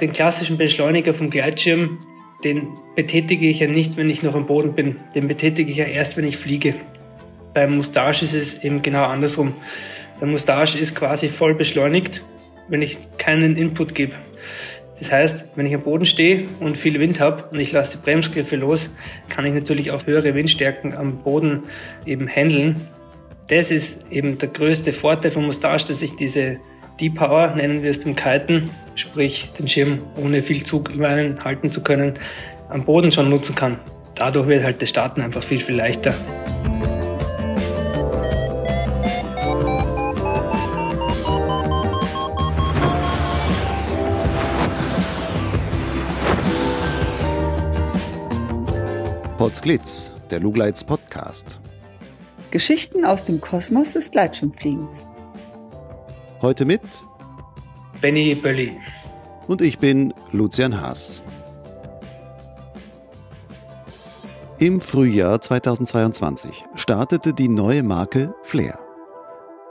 Den klassischen Beschleuniger vom Gleitschirm, den betätige ich ja nicht, wenn ich noch am Boden bin. Den betätige ich ja erst, wenn ich fliege. Beim Mustache ist es eben genau andersrum. Der Mustache ist quasi voll beschleunigt, wenn ich keinen Input gebe. Das heißt, wenn ich am Boden stehe und viel Wind habe und ich lasse die Bremsgriffe los, kann ich natürlich auch höhere Windstärken am Boden eben handeln. Das ist eben der größte Vorteil vom Mustache, dass ich diese Deep Power, nennen wir es beim Kiten, sprich den Schirm ohne viel Zug über einen halten zu können, am Boden schon nutzen kann. Dadurch wird halt das Starten einfach viel, viel leichter. Potsglitz, der Lugleits Podcast. Geschichten aus dem Kosmos des Gleitschirmfliegens. Heute mit Benny Bölli. Und ich bin Lucian Haas. Im Frühjahr 2022 startete die neue Marke Flair.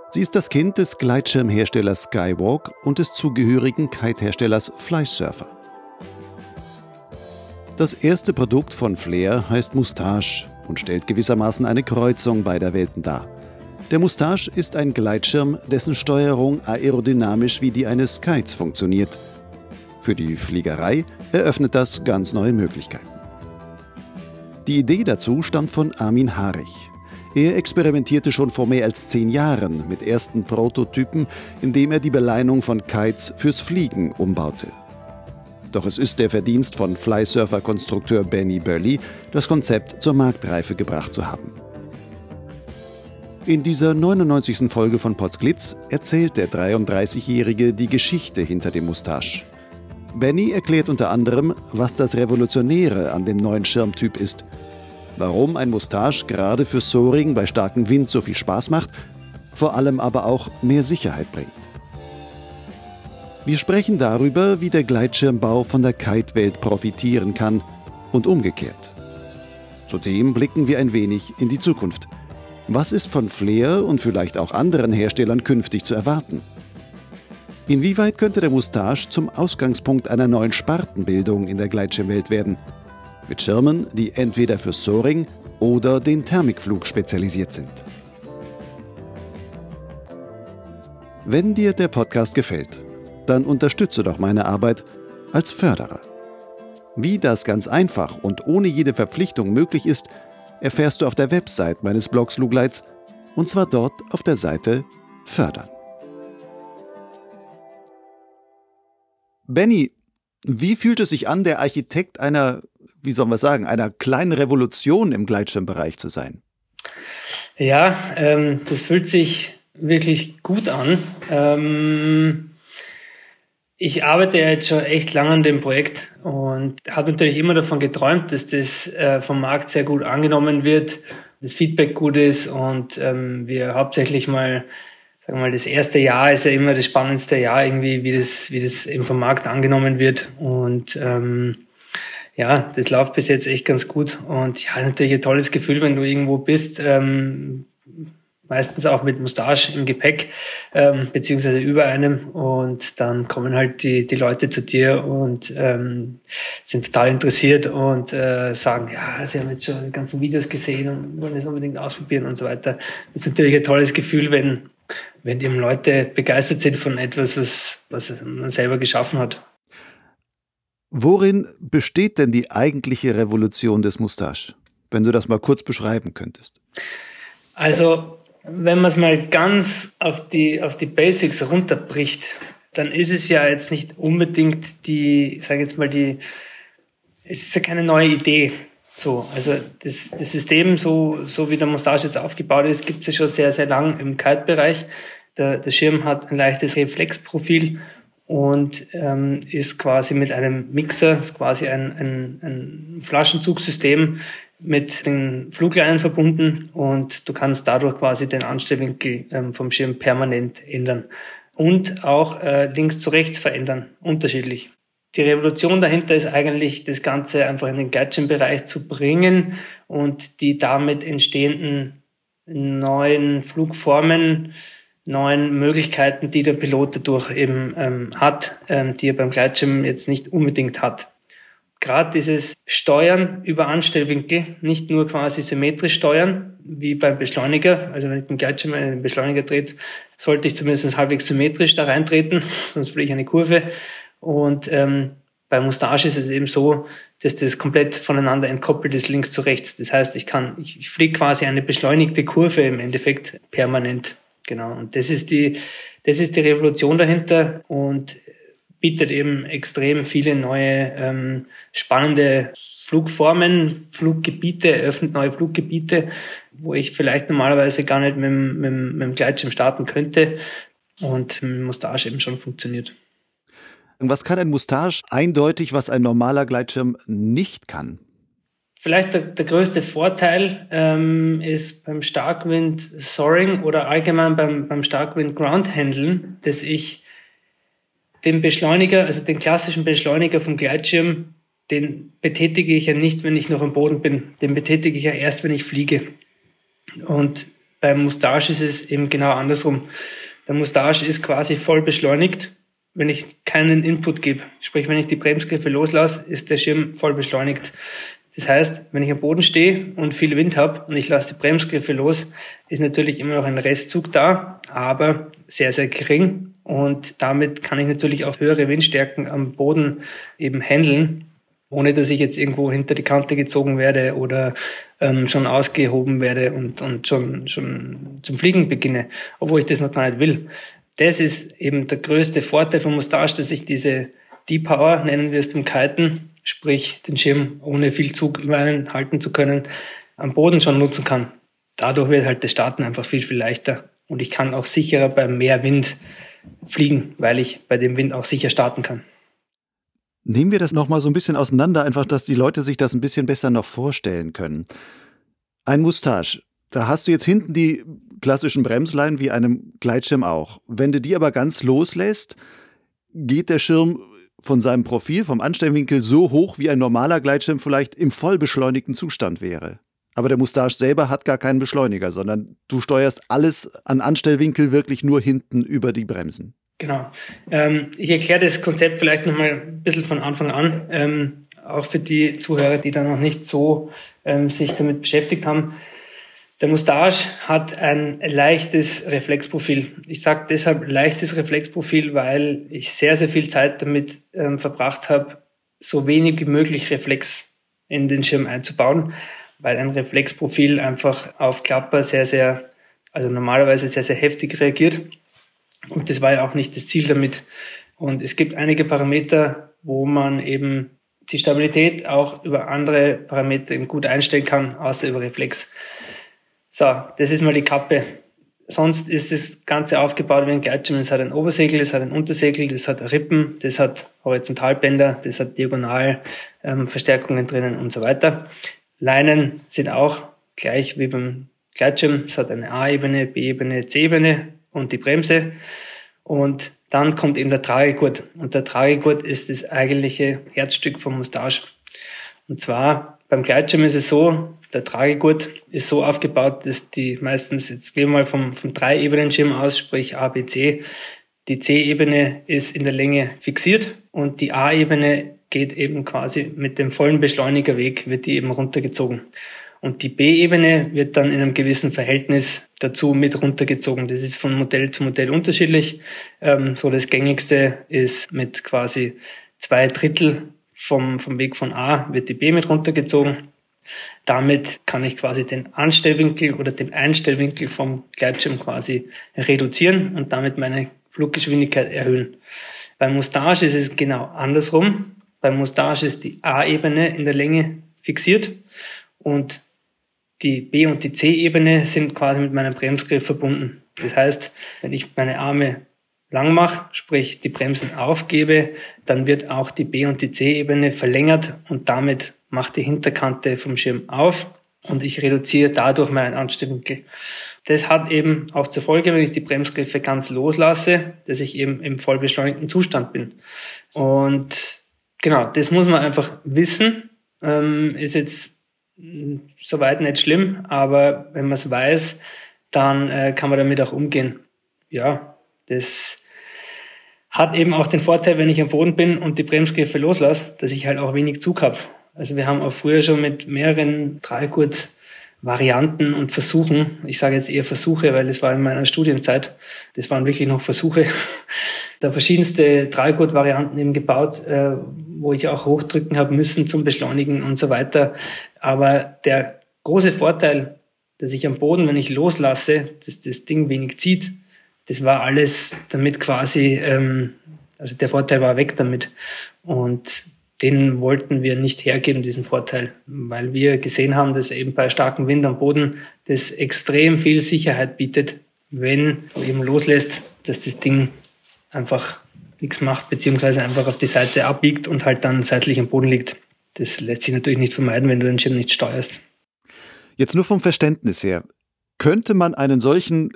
Sie ist das Kind des Gleitschirmherstellers Skywalk und des zugehörigen Kiteherstellers Flysurfer. Das erste Produkt von Flair heißt Moustache und stellt gewissermaßen eine Kreuzung beider Welten dar. Der Moustache ist ein Gleitschirm, dessen Steuerung aerodynamisch wie die eines Kites funktioniert. Für die Fliegerei eröffnet das ganz neue Möglichkeiten. Die Idee dazu stammt von Armin Harich. Er experimentierte schon vor mehr als zehn Jahren mit ersten Prototypen, indem er die Beleinung von Kites fürs Fliegen umbaute. Doch es ist der Verdienst von Flysurfer-Konstrukteur Benny Burley, das Konzept zur Marktreife gebracht zu haben. In dieser 99. Folge von Potsglitz erzählt der 33-Jährige die Geschichte hinter dem Mustache. Benny erklärt unter anderem, was das Revolutionäre an dem neuen Schirmtyp ist, warum ein Mustache gerade für Soaring bei starkem Wind so viel Spaß macht, vor allem aber auch mehr Sicherheit bringt. Wir sprechen darüber, wie der Gleitschirmbau von der Kite-Welt profitieren kann und umgekehrt. Zudem blicken wir ein wenig in die Zukunft. Was ist von Flair und vielleicht auch anderen Herstellern künftig zu erwarten? Inwieweit könnte der Moustache zum Ausgangspunkt einer neuen Spartenbildung in der Gleitschirmwelt werden? Mit Schirmen, die entweder für Soaring oder den Thermikflug spezialisiert sind. Wenn dir der Podcast gefällt, dann unterstütze doch meine Arbeit als Förderer. Wie das ganz einfach und ohne jede Verpflichtung möglich ist, erfährst du auf der Website meines Blogs Lugleits und zwar dort auf der Seite Fördern. Benny, wie fühlt es sich an, der Architekt einer, wie sollen wir sagen, einer kleinen Revolution im Gleitschirmbereich zu sein? Ja, ähm, das fühlt sich wirklich gut an. Ähm, ich arbeite ja jetzt schon echt lange an dem Projekt und habe natürlich immer davon geträumt, dass das äh, vom Markt sehr gut angenommen wird, das Feedback gut ist und ähm, wir hauptsächlich mal, sagen wir mal, das erste Jahr ist ja immer das spannendste Jahr irgendwie, wie das, wie das eben vom Markt angenommen wird. Und ähm, ja, das läuft bis jetzt echt ganz gut. Und ja, natürlich ein tolles Gefühl, wenn du irgendwo bist, ähm, meistens auch mit Mustache im Gepäck, ähm, beziehungsweise über einem. Und dann kommen halt die, die Leute zu dir und ähm, sind total interessiert und äh, sagen, ja, sie haben jetzt schon die ganzen Videos gesehen und wollen es unbedingt ausprobieren und so weiter. Das ist natürlich ein tolles Gefühl, wenn, wenn eben Leute begeistert sind von etwas, was, was man selber geschaffen hat. Worin besteht denn die eigentliche Revolution des Mustache? Wenn du das mal kurz beschreiben könntest. Also wenn man es mal ganz auf die, auf die Basics runterbricht, dann ist es ja jetzt nicht unbedingt die, sage jetzt mal, die, es ist ja keine neue Idee. So, also das, das System, so, so wie der Mustache jetzt aufgebaut ist, gibt es ja schon sehr, sehr lang im Kite-Bereich. Der, der Schirm hat ein leichtes Reflexprofil und ähm, ist quasi mit einem Mixer, ist quasi ein, ein, ein Flaschenzugsystem, mit den Flugleinen verbunden und du kannst dadurch quasi den Anstellwinkel ähm, vom Schirm permanent ändern und auch äh, links zu rechts verändern, unterschiedlich. Die Revolution dahinter ist eigentlich, das Ganze einfach in den Gleitschirmbereich zu bringen und die damit entstehenden neuen Flugformen neuen Möglichkeiten, die der Pilot dadurch eben ähm, hat, ähm, die er beim Gleitschirm jetzt nicht unbedingt hat. Gerade dieses Steuern über Anstellwinkel, nicht nur quasi symmetrisch steuern, wie beim Beschleuniger. Also wenn ich den Gleitschirm in den Beschleuniger dreht, sollte ich zumindest halbwegs symmetrisch da reintreten, sonst fliege ich eine Kurve. Und ähm, bei Mustache ist es eben so, dass das komplett voneinander entkoppelt ist, links zu rechts. Das heißt, ich kann, ich, ich fliege quasi eine beschleunigte Kurve im Endeffekt permanent. Genau. Und das ist die, das ist die Revolution dahinter und bietet eben extrem viele neue, ähm, spannende Flugformen, Fluggebiete, eröffnet neue Fluggebiete, wo ich vielleicht normalerweise gar nicht mit, mit, mit dem Gleitschirm starten könnte und mit Mustache eben schon funktioniert. Was kann ein Mustache eindeutig, was ein normaler Gleitschirm nicht kann? Vielleicht der, der größte Vorteil ähm, ist beim Starkwind Soaring oder allgemein beim, beim Starkwind Ground Handeln, dass ich den Beschleuniger, also den klassischen Beschleuniger vom Gleitschirm, den betätige ich ja nicht, wenn ich noch am Boden bin. Den betätige ich ja erst, wenn ich fliege. Und beim Mustache ist es eben genau andersrum. Der Mustache ist quasi voll beschleunigt wenn ich keinen Input gebe. Sprich, wenn ich die Bremsgriffe loslasse, ist der Schirm voll beschleunigt. Das heißt, wenn ich am Boden stehe und viel Wind habe und ich lasse die Bremsgriffe los, ist natürlich immer noch ein Restzug da, aber sehr, sehr gering. Und damit kann ich natürlich auch höhere Windstärken am Boden eben handeln, ohne dass ich jetzt irgendwo hinter die Kante gezogen werde oder ähm, schon ausgehoben werde und, und schon, schon zum Fliegen beginne, obwohl ich das noch gar nicht will das ist eben der größte Vorteil von Mustache, dass ich diese Deep Power, nennen wir es beim Kiten, sprich den Schirm ohne viel Zug über einen halten zu können, am Boden schon nutzen kann. Dadurch wird halt das Starten einfach viel, viel leichter. Und ich kann auch sicherer bei mehr Wind fliegen, weil ich bei dem Wind auch sicher starten kann. Nehmen wir das nochmal so ein bisschen auseinander, einfach, dass die Leute sich das ein bisschen besser noch vorstellen können. Ein Mustache, da hast du jetzt hinten die klassischen Bremsleinen wie einem Gleitschirm auch. Wenn du die aber ganz loslässt, geht der Schirm von seinem Profil, vom Anstellwinkel so hoch, wie ein normaler Gleitschirm vielleicht im vollbeschleunigten Zustand wäre. Aber der Mustache selber hat gar keinen Beschleuniger, sondern du steuerst alles an Anstellwinkel wirklich nur hinten über die Bremsen. Genau. Ähm, ich erkläre das Konzept vielleicht nochmal ein bisschen von Anfang an, ähm, auch für die Zuhörer, die da noch nicht so ähm, sich damit beschäftigt haben. Der Mustache hat ein leichtes Reflexprofil. Ich sage deshalb leichtes Reflexprofil, weil ich sehr, sehr viel Zeit damit ähm, verbracht habe, so wenig wie möglich Reflex in den Schirm einzubauen, weil ein Reflexprofil einfach auf Klapper sehr, sehr, also normalerweise sehr, sehr heftig reagiert. Und das war ja auch nicht das Ziel damit. Und es gibt einige Parameter, wo man eben die Stabilität auch über andere Parameter eben gut einstellen kann, außer über Reflex. So, das ist mal die Kappe. Sonst ist das Ganze aufgebaut wie ein Gleitschirm. Es hat ein Obersegel, es hat ein Untersegel, das hat Rippen, das hat Horizontalbänder, das hat Diagonalverstärkungen ähm, drinnen und so weiter. Leinen sind auch gleich wie beim Gleitschirm. Es hat eine A-Ebene, B-Ebene, C-Ebene und die Bremse. Und dann kommt eben der Tragegurt. Und der Tragegurt ist das eigentliche Herzstück vom Mustache. Und zwar beim Gleitschirm ist es so, der Tragegurt ist so aufgebaut, dass die meistens, jetzt gehen wir mal vom, vom Drei-Ebenen-Schirm aus, sprich A, B, C. Die C-Ebene ist in der Länge fixiert und die A-Ebene geht eben quasi mit dem vollen Beschleunigerweg, wird die eben runtergezogen. Und die B-Ebene wird dann in einem gewissen Verhältnis dazu mit runtergezogen. Das ist von Modell zu Modell unterschiedlich. Ähm, so das gängigste ist mit quasi zwei Drittel vom, vom Weg von A wird die B mit runtergezogen. Damit kann ich quasi den Anstellwinkel oder den Einstellwinkel vom Gleitschirm quasi reduzieren und damit meine Fluggeschwindigkeit erhöhen. Beim Mustache ist es genau andersrum. Beim Mustache ist die A-Ebene in der Länge fixiert und die B- und die C-Ebene sind quasi mit meinem Bremsgriff verbunden. Das heißt, wenn ich meine Arme lang mache, sprich die Bremsen aufgebe, dann wird auch die B- und die C-Ebene verlängert und damit macht die Hinterkante vom Schirm auf und ich reduziere dadurch meinen Anstellwinkel. Das hat eben auch zur Folge, wenn ich die Bremsgriffe ganz loslasse, dass ich eben im vollbeschleunigten Zustand bin. Und genau, das muss man einfach wissen. Ähm, ist jetzt soweit nicht schlimm, aber wenn man es weiß, dann äh, kann man damit auch umgehen. ja, das hat eben auch den Vorteil, wenn ich am Boden bin und die Bremsgriffe loslasse, dass ich halt auch wenig Zug habe. Also wir haben auch früher schon mit mehreren Dreigurt Varianten und Versuchen, ich sage jetzt eher Versuche, weil es war in meiner Studienzeit, das waren wirklich noch Versuche, da verschiedenste Dreigurt-Varianten eben gebaut, äh, wo ich auch hochdrücken habe müssen zum Beschleunigen und so weiter. Aber der große Vorteil, dass ich am Boden, wenn ich loslasse, dass das Ding wenig zieht, das war alles damit quasi, ähm, also der Vorteil war weg damit. Und den wollten wir nicht hergeben, diesen Vorteil, weil wir gesehen haben, dass eben bei starkem Wind am Boden das extrem viel Sicherheit bietet, wenn du eben loslässt, dass das Ding einfach nichts macht, beziehungsweise einfach auf die Seite abbiegt und halt dann seitlich am Boden liegt. Das lässt sich natürlich nicht vermeiden, wenn du den Schirm nicht steuerst. Jetzt nur vom Verständnis her. Könnte man einen solchen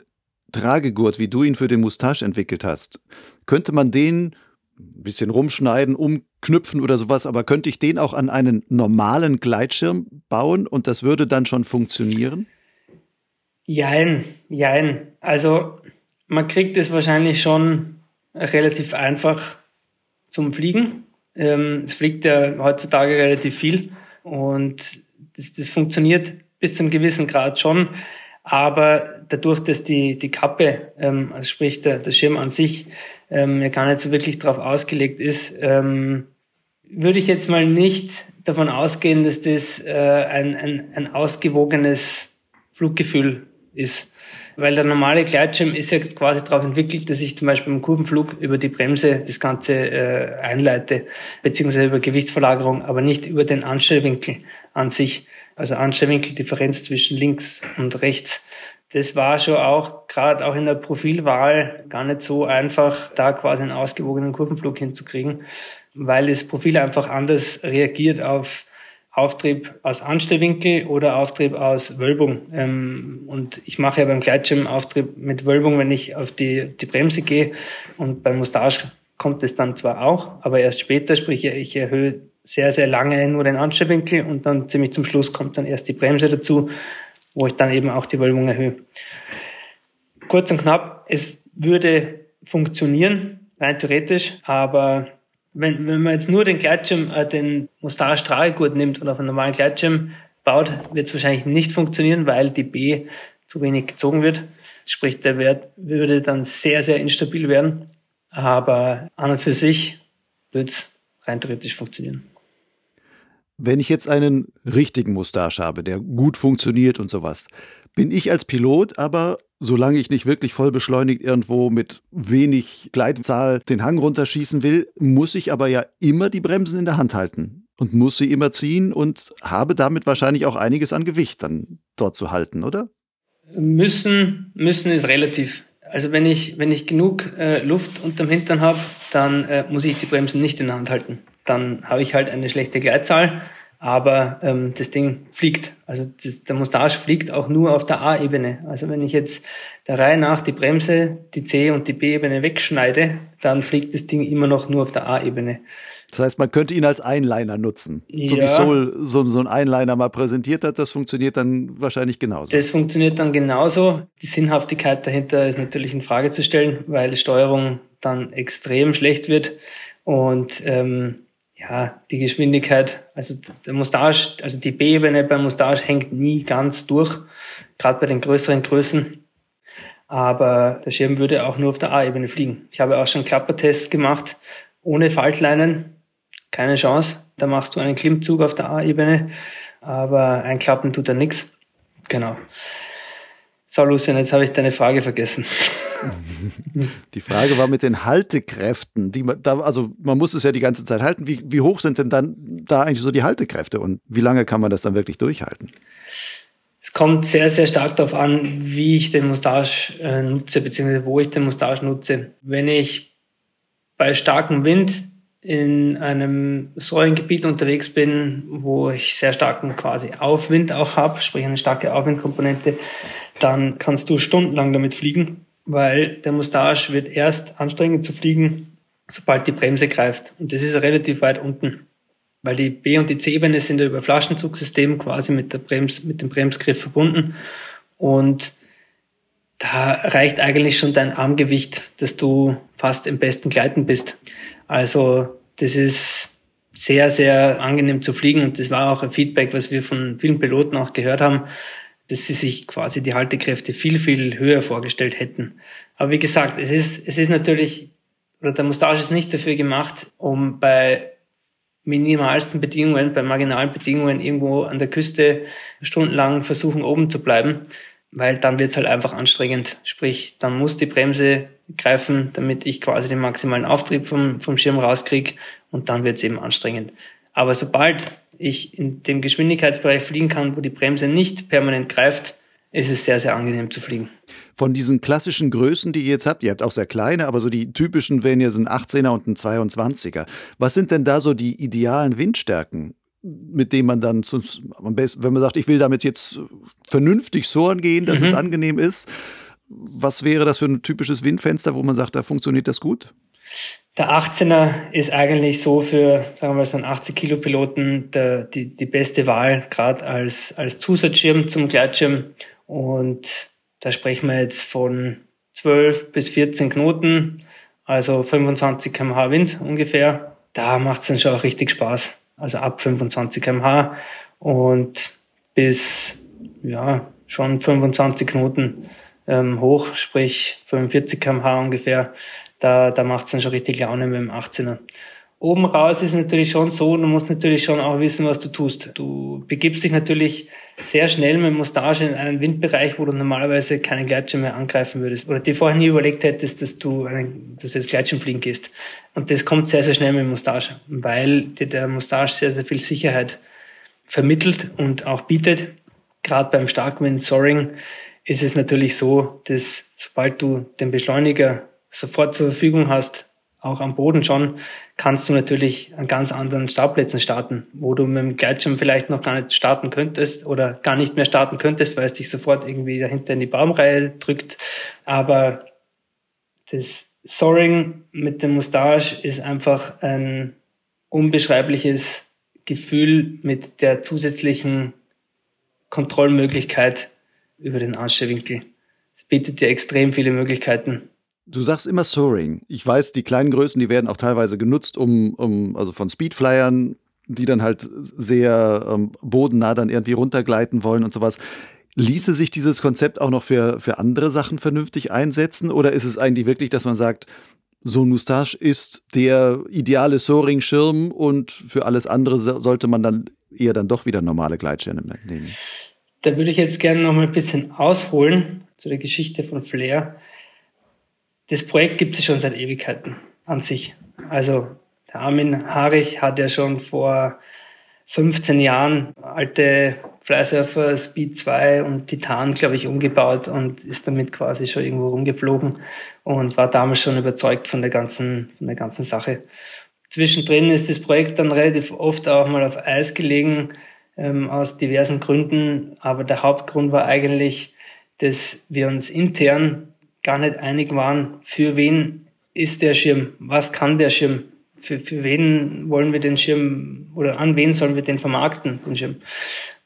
Tragegurt, wie du ihn für den Moustache entwickelt hast, könnte man den ein bisschen rumschneiden, umknüpfen oder sowas, aber könnte ich den auch an einen normalen Gleitschirm bauen und das würde dann schon funktionieren? Jein, jein. Also man kriegt es wahrscheinlich schon relativ einfach zum Fliegen. Ähm, es fliegt ja heutzutage relativ viel und das, das funktioniert bis zu einem gewissen Grad schon. Aber dadurch, dass die, die Kappe, ähm, also sprich der, der Schirm an sich, ähm, ja gar nicht so wirklich darauf ausgelegt ist, ähm, würde ich jetzt mal nicht davon ausgehen, dass das äh, ein, ein, ein ausgewogenes Fluggefühl ist. Weil der normale Gleitschirm ist ja quasi darauf entwickelt, dass ich zum Beispiel im Kurvenflug über die Bremse das Ganze äh, einleite, beziehungsweise über Gewichtsverlagerung, aber nicht über den Anstellwinkel an sich. Also Anstellwinkeldifferenz zwischen links und rechts das war schon auch, gerade auch in der Profilwahl, gar nicht so einfach, da quasi einen ausgewogenen Kurvenflug hinzukriegen, weil das Profil einfach anders reagiert auf Auftrieb aus Anstellwinkel oder Auftrieb aus Wölbung. Ähm, und ich mache ja beim Gleitschirm Auftrieb mit Wölbung, wenn ich auf die, die Bremse gehe. Und beim Mustache kommt es dann zwar auch, aber erst später, sprich ich erhöhe sehr, sehr lange nur den Anstellwinkel und dann ziemlich zum Schluss kommt dann erst die Bremse dazu wo ich dann eben auch die Wölbung erhöhe. Kurz und knapp, es würde funktionieren, rein theoretisch, aber wenn, wenn man jetzt nur den Gleitschirm, äh, den Mustache Tragegurt nimmt und auf einen normalen Gleitschirm baut, wird es wahrscheinlich nicht funktionieren, weil die B zu wenig gezogen wird. Sprich, der Wert würde dann sehr, sehr instabil werden. Aber an und für sich würde es rein theoretisch funktionieren. Wenn ich jetzt einen richtigen Mustache habe, der gut funktioniert und sowas, bin ich als Pilot aber, solange ich nicht wirklich voll beschleunigt irgendwo mit wenig Gleitzahl den Hang runterschießen will, muss ich aber ja immer die Bremsen in der Hand halten und muss sie immer ziehen und habe damit wahrscheinlich auch einiges an Gewicht dann dort zu halten, oder? Müssen, müssen ist relativ. Also wenn ich, wenn ich genug äh, Luft unterm Hintern habe, dann äh, muss ich die Bremsen nicht in der Hand halten dann habe ich halt eine schlechte Gleitzahl, aber ähm, das Ding fliegt. Also das, der Mustache fliegt auch nur auf der A-Ebene. Also wenn ich jetzt der Reihe nach die Bremse, die C- und die B-Ebene wegschneide, dann fliegt das Ding immer noch nur auf der A-Ebene. Das heißt, man könnte ihn als Einliner nutzen. Ja. So wie Soul so, so ein Einliner mal präsentiert hat, das funktioniert dann wahrscheinlich genauso. Das funktioniert dann genauso. Die Sinnhaftigkeit dahinter ist natürlich in Frage zu stellen, weil Steuerung dann extrem schlecht wird. Und ähm, ja, die Geschwindigkeit, also der Mustache, also die B-Ebene beim Mustache hängt nie ganz durch, gerade bei den größeren Größen. Aber der Schirm würde auch nur auf der A-Ebene fliegen. Ich habe auch schon Klappertests gemacht, ohne Faltleinen, keine Chance. Da machst du einen Klimmzug auf der A-Ebene, aber einklappen tut er nichts. Genau. So, Lucian, jetzt habe ich deine Frage vergessen. Die Frage war mit den Haltekräften, die man da, also man muss es ja die ganze Zeit halten. Wie, wie hoch sind denn dann da eigentlich so die Haltekräfte und wie lange kann man das dann wirklich durchhalten? Es kommt sehr, sehr stark darauf an, wie ich den Mustache äh, nutze, beziehungsweise wo ich den Mustache nutze. Wenn ich bei starkem Wind in einem Säulengebiet unterwegs bin, wo ich sehr starken quasi Aufwind auch habe, sprich eine starke Aufwindkomponente, dann kannst du stundenlang damit fliegen weil der Mustache wird erst anstrengend zu fliegen, sobald die Bremse greift. Und das ist relativ weit unten, weil die B- und die C-Ebene sind ja über Flaschenzugsystem quasi mit, der Brems, mit dem Bremsgriff verbunden. Und da reicht eigentlich schon dein Armgewicht, dass du fast im besten Gleiten bist. Also das ist sehr, sehr angenehm zu fliegen und das war auch ein Feedback, was wir von vielen Piloten auch gehört haben, dass sie sich quasi die Haltekräfte viel, viel höher vorgestellt hätten. Aber wie gesagt, es ist, es ist natürlich, oder der Mustache ist nicht dafür gemacht, um bei minimalsten Bedingungen, bei marginalen Bedingungen irgendwo an der Küste stundenlang versuchen, oben zu bleiben, weil dann wird es halt einfach anstrengend. Sprich, dann muss die Bremse greifen, damit ich quasi den maximalen Auftrieb vom, vom Schirm rauskriege und dann wird es eben anstrengend. Aber sobald ich in dem Geschwindigkeitsbereich fliegen kann, wo die Bremse nicht permanent greift, ist es sehr, sehr angenehm zu fliegen. Von diesen klassischen Größen, die ihr jetzt habt, ihr habt auch sehr kleine, aber so die typischen wären ja ein 18er und ein 22er. Was sind denn da so die idealen Windstärken, mit denen man dann, wenn man sagt, ich will damit jetzt vernünftig sohren gehen, dass mhm. es angenehm ist, was wäre das für ein typisches Windfenster, wo man sagt, da funktioniert das gut? Der 18er ist eigentlich so für, sagen wir mal, so einen 80 Kilo Piloten der, die, die beste Wahl, gerade als, als Zusatzschirm zum Gleitschirm. Und da sprechen wir jetzt von 12 bis 14 Knoten, also 25 km/h Wind ungefähr. Da macht es dann schon auch richtig Spaß. Also ab 25 km/h und bis ja, schon 25 Knoten ähm, hoch, sprich 45 km/h ungefähr da, da macht es dann schon richtig Laune mit dem 18er. Oben raus ist natürlich schon so, du musst natürlich schon auch wissen, was du tust. Du begibst dich natürlich sehr schnell mit Mustache in einen Windbereich, wo du normalerweise keinen Gleitschirm mehr angreifen würdest. Oder dir vorher nie überlegt hättest, dass du, einen, dass du jetzt Gleitschirm fliegen gehst. Und das kommt sehr, sehr schnell mit Mustache, weil dir der Mustache sehr, sehr viel Sicherheit vermittelt und auch bietet. Gerade beim Starkwind Soaring ist es natürlich so, dass sobald du den Beschleuniger sofort zur Verfügung hast, auch am Boden schon, kannst du natürlich an ganz anderen Startplätzen starten, wo du mit dem Gleitschirm vielleicht noch gar nicht starten könntest oder gar nicht mehr starten könntest, weil es dich sofort irgendwie dahinter in die Baumreihe drückt. Aber das Soaring mit dem Mustache ist einfach ein unbeschreibliches Gefühl mit der zusätzlichen Kontrollmöglichkeit über den Anstellwinkel. Es bietet dir extrem viele Möglichkeiten. Du sagst immer Soaring. Ich weiß, die kleinen Größen, die werden auch teilweise genutzt, um, um also von Speedflyern, die dann halt sehr ähm, bodennah dann irgendwie runtergleiten wollen und sowas. Ließe sich dieses Konzept auch noch für, für andere Sachen vernünftig einsetzen? Oder ist es eigentlich wirklich, dass man sagt, so ein Moustache ist der ideale Soaring-Schirm und für alles andere sollte man dann eher dann doch wieder normale Gleitschirme nehmen? Da würde ich jetzt gerne noch mal ein bisschen ausholen zu der Geschichte von Flair das Projekt gibt es schon seit Ewigkeiten an sich. Also der Armin Harich hat ja schon vor 15 Jahren alte Flysurfer Speed 2 und Titan, glaube ich, umgebaut und ist damit quasi schon irgendwo rumgeflogen und war damals schon überzeugt von der ganzen, von der ganzen Sache. Zwischendrin ist das Projekt dann relativ oft auch mal auf Eis gelegen, ähm, aus diversen Gründen. Aber der Hauptgrund war eigentlich, dass wir uns intern gar nicht einig waren, für wen ist der Schirm, was kann der Schirm, für, für wen wollen wir den Schirm oder an wen sollen wir den vermarkten, den Schirm.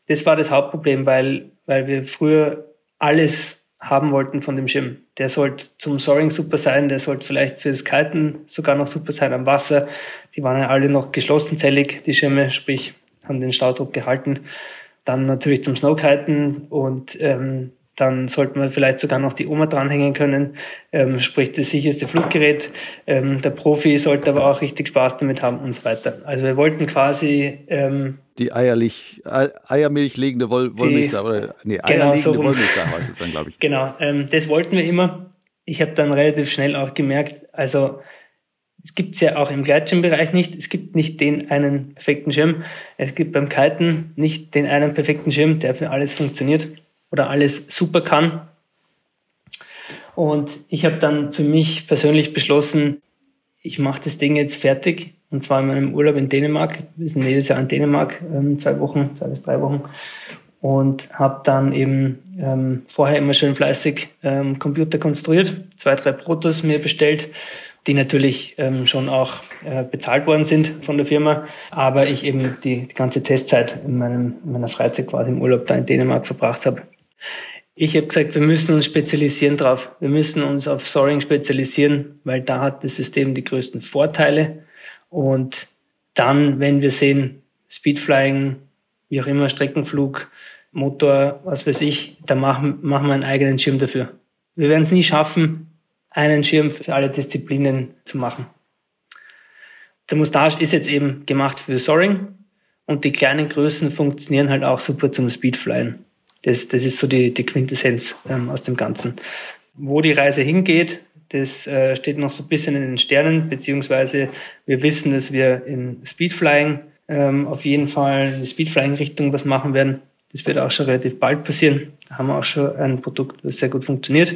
Das war das Hauptproblem, weil, weil wir früher alles haben wollten von dem Schirm. Der sollte zum Soaring super sein, der sollte vielleicht fürs Kiten sogar noch super sein am Wasser. Die waren ja alle noch geschlossenzellig, die Schirme, sprich haben den Staudruck gehalten. Dann natürlich zum Snowkiten und ähm, dann sollte man vielleicht sogar noch die Oma dranhängen können, ähm, sprich das sicherste Fluggerät. Ähm, der Profi sollte aber auch richtig Spaß damit haben und so weiter. Also wir wollten quasi ähm, die eierlich, Eiermilch legende Woll, Wollmilchsau oder nee, genau, eierlegende so Wollmilchsau heißt es dann, glaube ich. Genau, ähm, das wollten wir immer. Ich habe dann relativ schnell auch gemerkt, also es gibt es ja auch im Gleitschirmbereich nicht. Es gibt nicht den einen perfekten Schirm. Es gibt beim Kiten nicht den einen perfekten Schirm, der für alles funktioniert oder alles super kann. Und ich habe dann für mich persönlich beschlossen, ich mache das Ding jetzt fertig. Und zwar in meinem Urlaub in Dänemark. Wir sind jedes Jahr in Dänemark, ähm, zwei Wochen, zwei bis drei Wochen. Und habe dann eben ähm, vorher immer schön fleißig ähm, Computer konstruiert, zwei, drei Protos mir bestellt, die natürlich ähm, schon auch äh, bezahlt worden sind von der Firma, aber ich eben die, die ganze Testzeit in, meinem, in meiner Freizeit quasi im Urlaub da in Dänemark verbracht habe. Ich habe gesagt, wir müssen uns spezialisieren drauf. Wir müssen uns auf Soaring spezialisieren, weil da hat das System die größten Vorteile. Und dann, wenn wir sehen, Speedflying, wie auch immer, Streckenflug, Motor, was weiß ich, da machen, machen wir einen eigenen Schirm dafür. Wir werden es nie schaffen, einen Schirm für alle Disziplinen zu machen. Der Mustache ist jetzt eben gemacht für Soaring und die kleinen Größen funktionieren halt auch super zum Speedflyen. Das, das ist so die, die Quintessenz ähm, aus dem Ganzen. Wo die Reise hingeht, das äh, steht noch so ein bisschen in den Sternen, beziehungsweise wir wissen, dass wir in Speedflying ähm, auf jeden Fall in die Speedflying-Richtung was machen werden. Das wird auch schon relativ bald passieren. Da haben wir auch schon ein Produkt, das sehr gut funktioniert.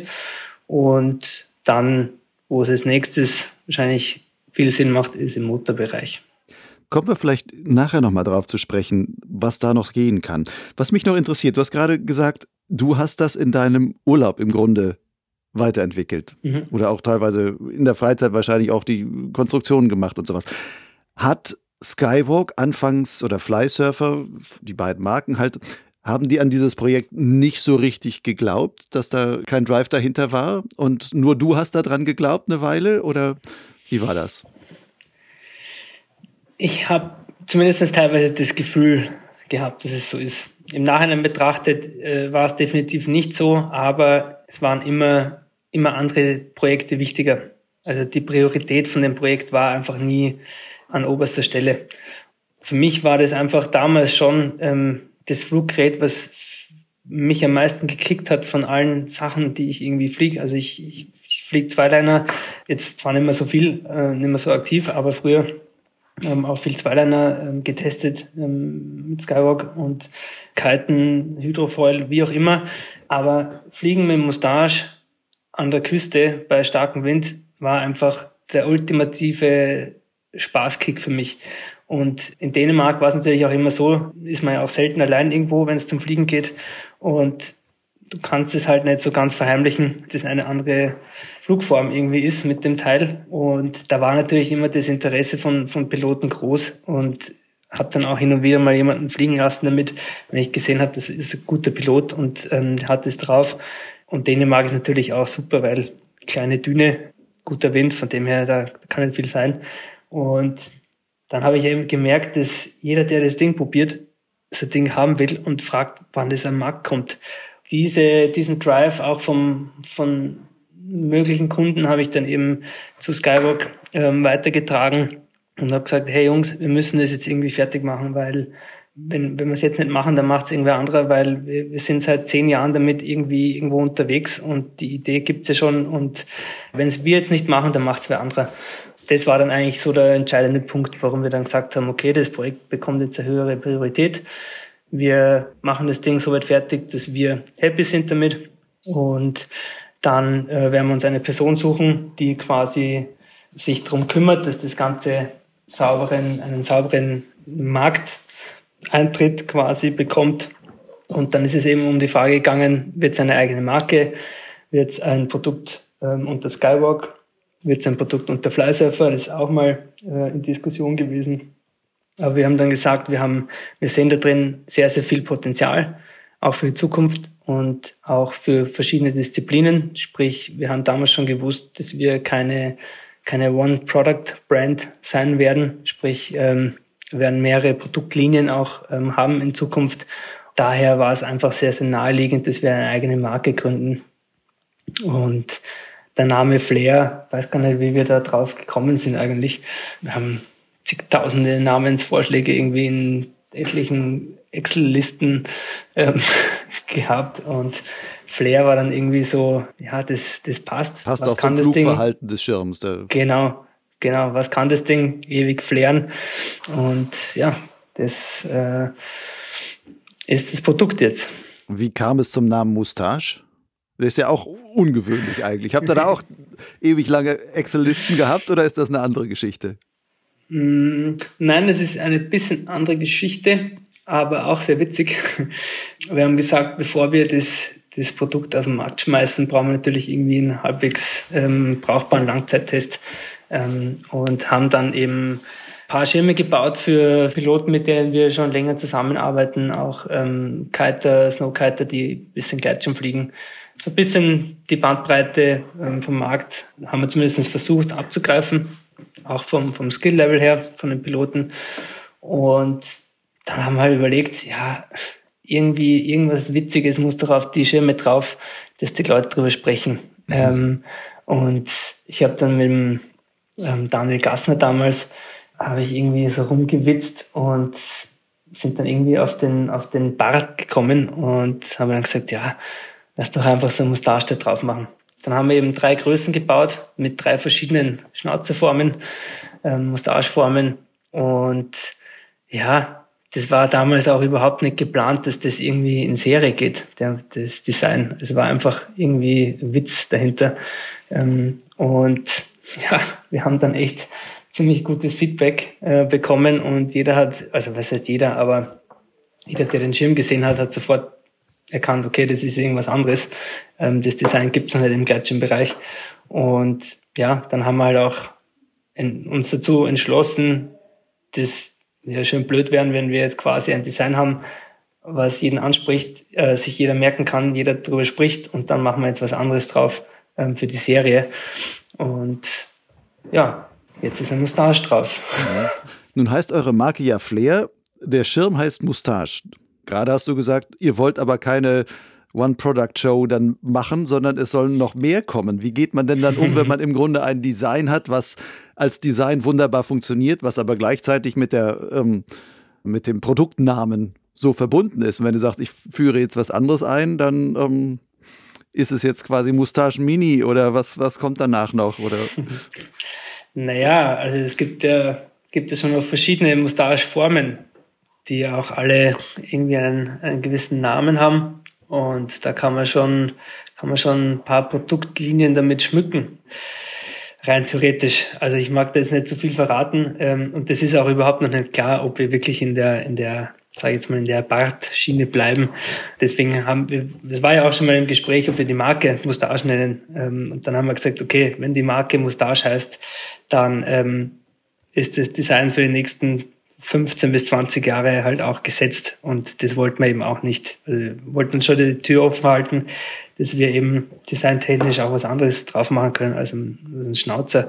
Und dann, wo es als nächstes wahrscheinlich viel Sinn macht, ist im Motorbereich. Kommen wir vielleicht nachher nochmal drauf zu sprechen, was da noch gehen kann. Was mich noch interessiert, du hast gerade gesagt, du hast das in deinem Urlaub im Grunde weiterentwickelt. Mhm. Oder auch teilweise in der Freizeit wahrscheinlich auch die Konstruktionen gemacht und sowas. Hat Skywalk anfangs oder Flysurfer, die beiden Marken halt, haben die an dieses Projekt nicht so richtig geglaubt, dass da kein Drive dahinter war? Und nur du hast da dran geglaubt eine Weile? Oder wie war das? Ich habe zumindest teilweise das Gefühl gehabt, dass es so ist. Im Nachhinein betrachtet äh, war es definitiv nicht so, aber es waren immer, immer andere Projekte wichtiger. Also die Priorität von dem Projekt war einfach nie an oberster Stelle. Für mich war das einfach damals schon ähm, das Fluggerät, was mich am meisten gekickt hat von allen Sachen, die ich irgendwie fliege. Also ich, ich, ich fliege Zweiliner, jetzt zwar nicht mehr so viel, äh, nicht mehr so aktiv, aber früher ähm, auch viel Zweiliner ähm, getestet ähm, mit Skywalk und Kiten, Hydrofoil, wie auch immer. Aber Fliegen mit Mustache an der Küste bei starkem Wind war einfach der ultimative Spaßkick für mich. Und in Dänemark war es natürlich auch immer so, ist man ja auch selten allein irgendwo, wenn es zum Fliegen geht. Und du kannst es halt nicht so ganz verheimlichen, dass eine andere Flugform irgendwie ist mit dem Teil. Und da war natürlich immer das Interesse von, von Piloten groß und habe dann auch hin und wieder mal jemanden fliegen lassen damit, wenn ich gesehen habe, das ist ein guter Pilot und ähm, hat es drauf. Und Dänemark ist natürlich auch super, weil kleine Düne, guter Wind, von dem her, da kann nicht viel sein. Und dann habe ich eben gemerkt, dass jeder, der das Ding probiert, so ein Ding haben will und fragt, wann das am Markt kommt. Diese, diesen Drive auch vom, von möglichen Kunden habe ich dann eben zu Skywalk ähm, weitergetragen und habe gesagt, hey Jungs, wir müssen das jetzt irgendwie fertig machen, weil wenn, wenn wir es jetzt nicht machen, dann macht es irgendwer anderer, weil wir, wir, sind seit zehn Jahren damit irgendwie irgendwo unterwegs und die Idee gibt es ja schon und wenn es wir jetzt nicht machen, dann macht es wer anderer das war dann eigentlich so der entscheidende Punkt, warum wir dann gesagt haben, okay, das Projekt bekommt jetzt eine höhere Priorität. Wir machen das Ding so weit fertig, dass wir happy sind damit. Und dann äh, werden wir uns eine Person suchen, die quasi sich darum kümmert, dass das Ganze sauberen, einen sauberen Markteintritt quasi bekommt. Und dann ist es eben um die Frage gegangen, wird es eine eigene Marke, wird es ein Produkt ähm, unter Skywalk wird sein Produkt unter Flysurfer, das ist auch mal äh, in Diskussion gewesen. Aber wir haben dann gesagt, wir, haben, wir sehen da drin sehr, sehr viel Potenzial, auch für die Zukunft und auch für verschiedene Disziplinen. Sprich, wir haben damals schon gewusst, dass wir keine, keine One-Product-Brand sein werden. Sprich, ähm, werden mehrere Produktlinien auch ähm, haben in Zukunft. Daher war es einfach sehr, sehr naheliegend, dass wir eine eigene Marke gründen. Und der Name Flair, weiß gar nicht, wie wir da drauf gekommen sind eigentlich. Wir haben zigtausende Namensvorschläge irgendwie in etlichen Excel-Listen ähm, gehabt und Flair war dann irgendwie so, ja, das, das passt. Passt was auch zum Flugverhalten Ding? des Schirms. Genau, genau. Was kann das Ding? Ewig flären. Und ja, das äh, ist das Produkt jetzt. Wie kam es zum Namen Moustache? Das ist ja auch ungewöhnlich eigentlich. Habt ihr da auch ewig lange Excel-Listen gehabt oder ist das eine andere Geschichte? Mm, nein, das ist eine bisschen andere Geschichte, aber auch sehr witzig. Wir haben gesagt, bevor wir das, das Produkt auf den Markt schmeißen, brauchen wir natürlich irgendwie einen halbwegs ähm, brauchbaren Langzeittest ähm, und haben dann eben paar Schirme gebaut für Piloten, mit denen wir schon länger zusammenarbeiten, auch ähm, Kiter, Snowkiter, die ein bisschen Gleitschirm fliegen. So ein bisschen die Bandbreite ähm, vom Markt haben wir zumindest versucht abzugreifen, auch vom, vom Skill-Level her von den Piloten. Und dann haben wir halt überlegt, ja, irgendwie irgendwas Witziges muss doch auf die Schirme drauf, dass die Leute drüber sprechen. Mhm. Ähm, und ich habe dann mit dem ähm, Daniel Gassner damals habe ich irgendwie so rumgewitzt und sind dann irgendwie auf den, auf den Bart gekommen und haben dann gesagt, ja, lass doch einfach so eine Moustache da drauf machen. Dann haben wir eben drei Größen gebaut mit drei verschiedenen Schnauzerformen, ähm, Moustacheformen und ja, das war damals auch überhaupt nicht geplant, dass das irgendwie in Serie geht, der, das Design. Es war einfach irgendwie Witz dahinter. Ähm, und ja, wir haben dann echt ziemlich gutes Feedback äh, bekommen und jeder hat, also was heißt jeder, aber jeder, der den Schirm gesehen hat, hat sofort erkannt, okay, das ist irgendwas anderes. Ähm, das Design gibt es noch nicht im Gleitschirmbereich. Und ja, dann haben wir halt auch uns dazu entschlossen, das ja schön blöd wären, wenn wir jetzt quasi ein Design haben, was jeden anspricht, äh, sich jeder merken kann, jeder darüber spricht und dann machen wir jetzt was anderes drauf ähm, für die Serie. Und ja, Jetzt ist ein Moustache drauf. Ja. Nun heißt eure Marke ja Flair. Der Schirm heißt Moustache. Gerade hast du gesagt, ihr wollt aber keine One-Product-Show dann machen, sondern es sollen noch mehr kommen. Wie geht man denn dann um, wenn man im Grunde ein Design hat, was als Design wunderbar funktioniert, was aber gleichzeitig mit, der, ähm, mit dem Produktnamen so verbunden ist? Und wenn du sagst, ich führe jetzt was anderes ein, dann ähm, ist es jetzt quasi Moustache Mini oder was, was kommt danach noch? Oder? Naja, also es gibt ja, es gibt ja schon noch verschiedene Moustacheformen, die auch alle irgendwie einen, einen gewissen Namen haben. Und da kann man schon, kann man schon ein paar Produktlinien damit schmücken. Rein theoretisch. Also ich mag da jetzt nicht zu so viel verraten. Ähm, und das ist auch überhaupt noch nicht klar, ob wir wirklich in der, in der sage jetzt mal, in der Bartschiene bleiben. Deswegen haben wir, das war ja auch schon mal im Gespräch, ob wir die Marke Mustache nennen. Ähm, und dann haben wir gesagt, okay, wenn die Marke Mustache heißt, dann ähm, ist das Design für die nächsten 15 bis 20 Jahre halt auch gesetzt. Und das wollten wir eben auch nicht. Also wir wollten schon die Tür offen halten, dass wir eben designtechnisch auch was anderes drauf machen können als ein, als ein Schnauzer.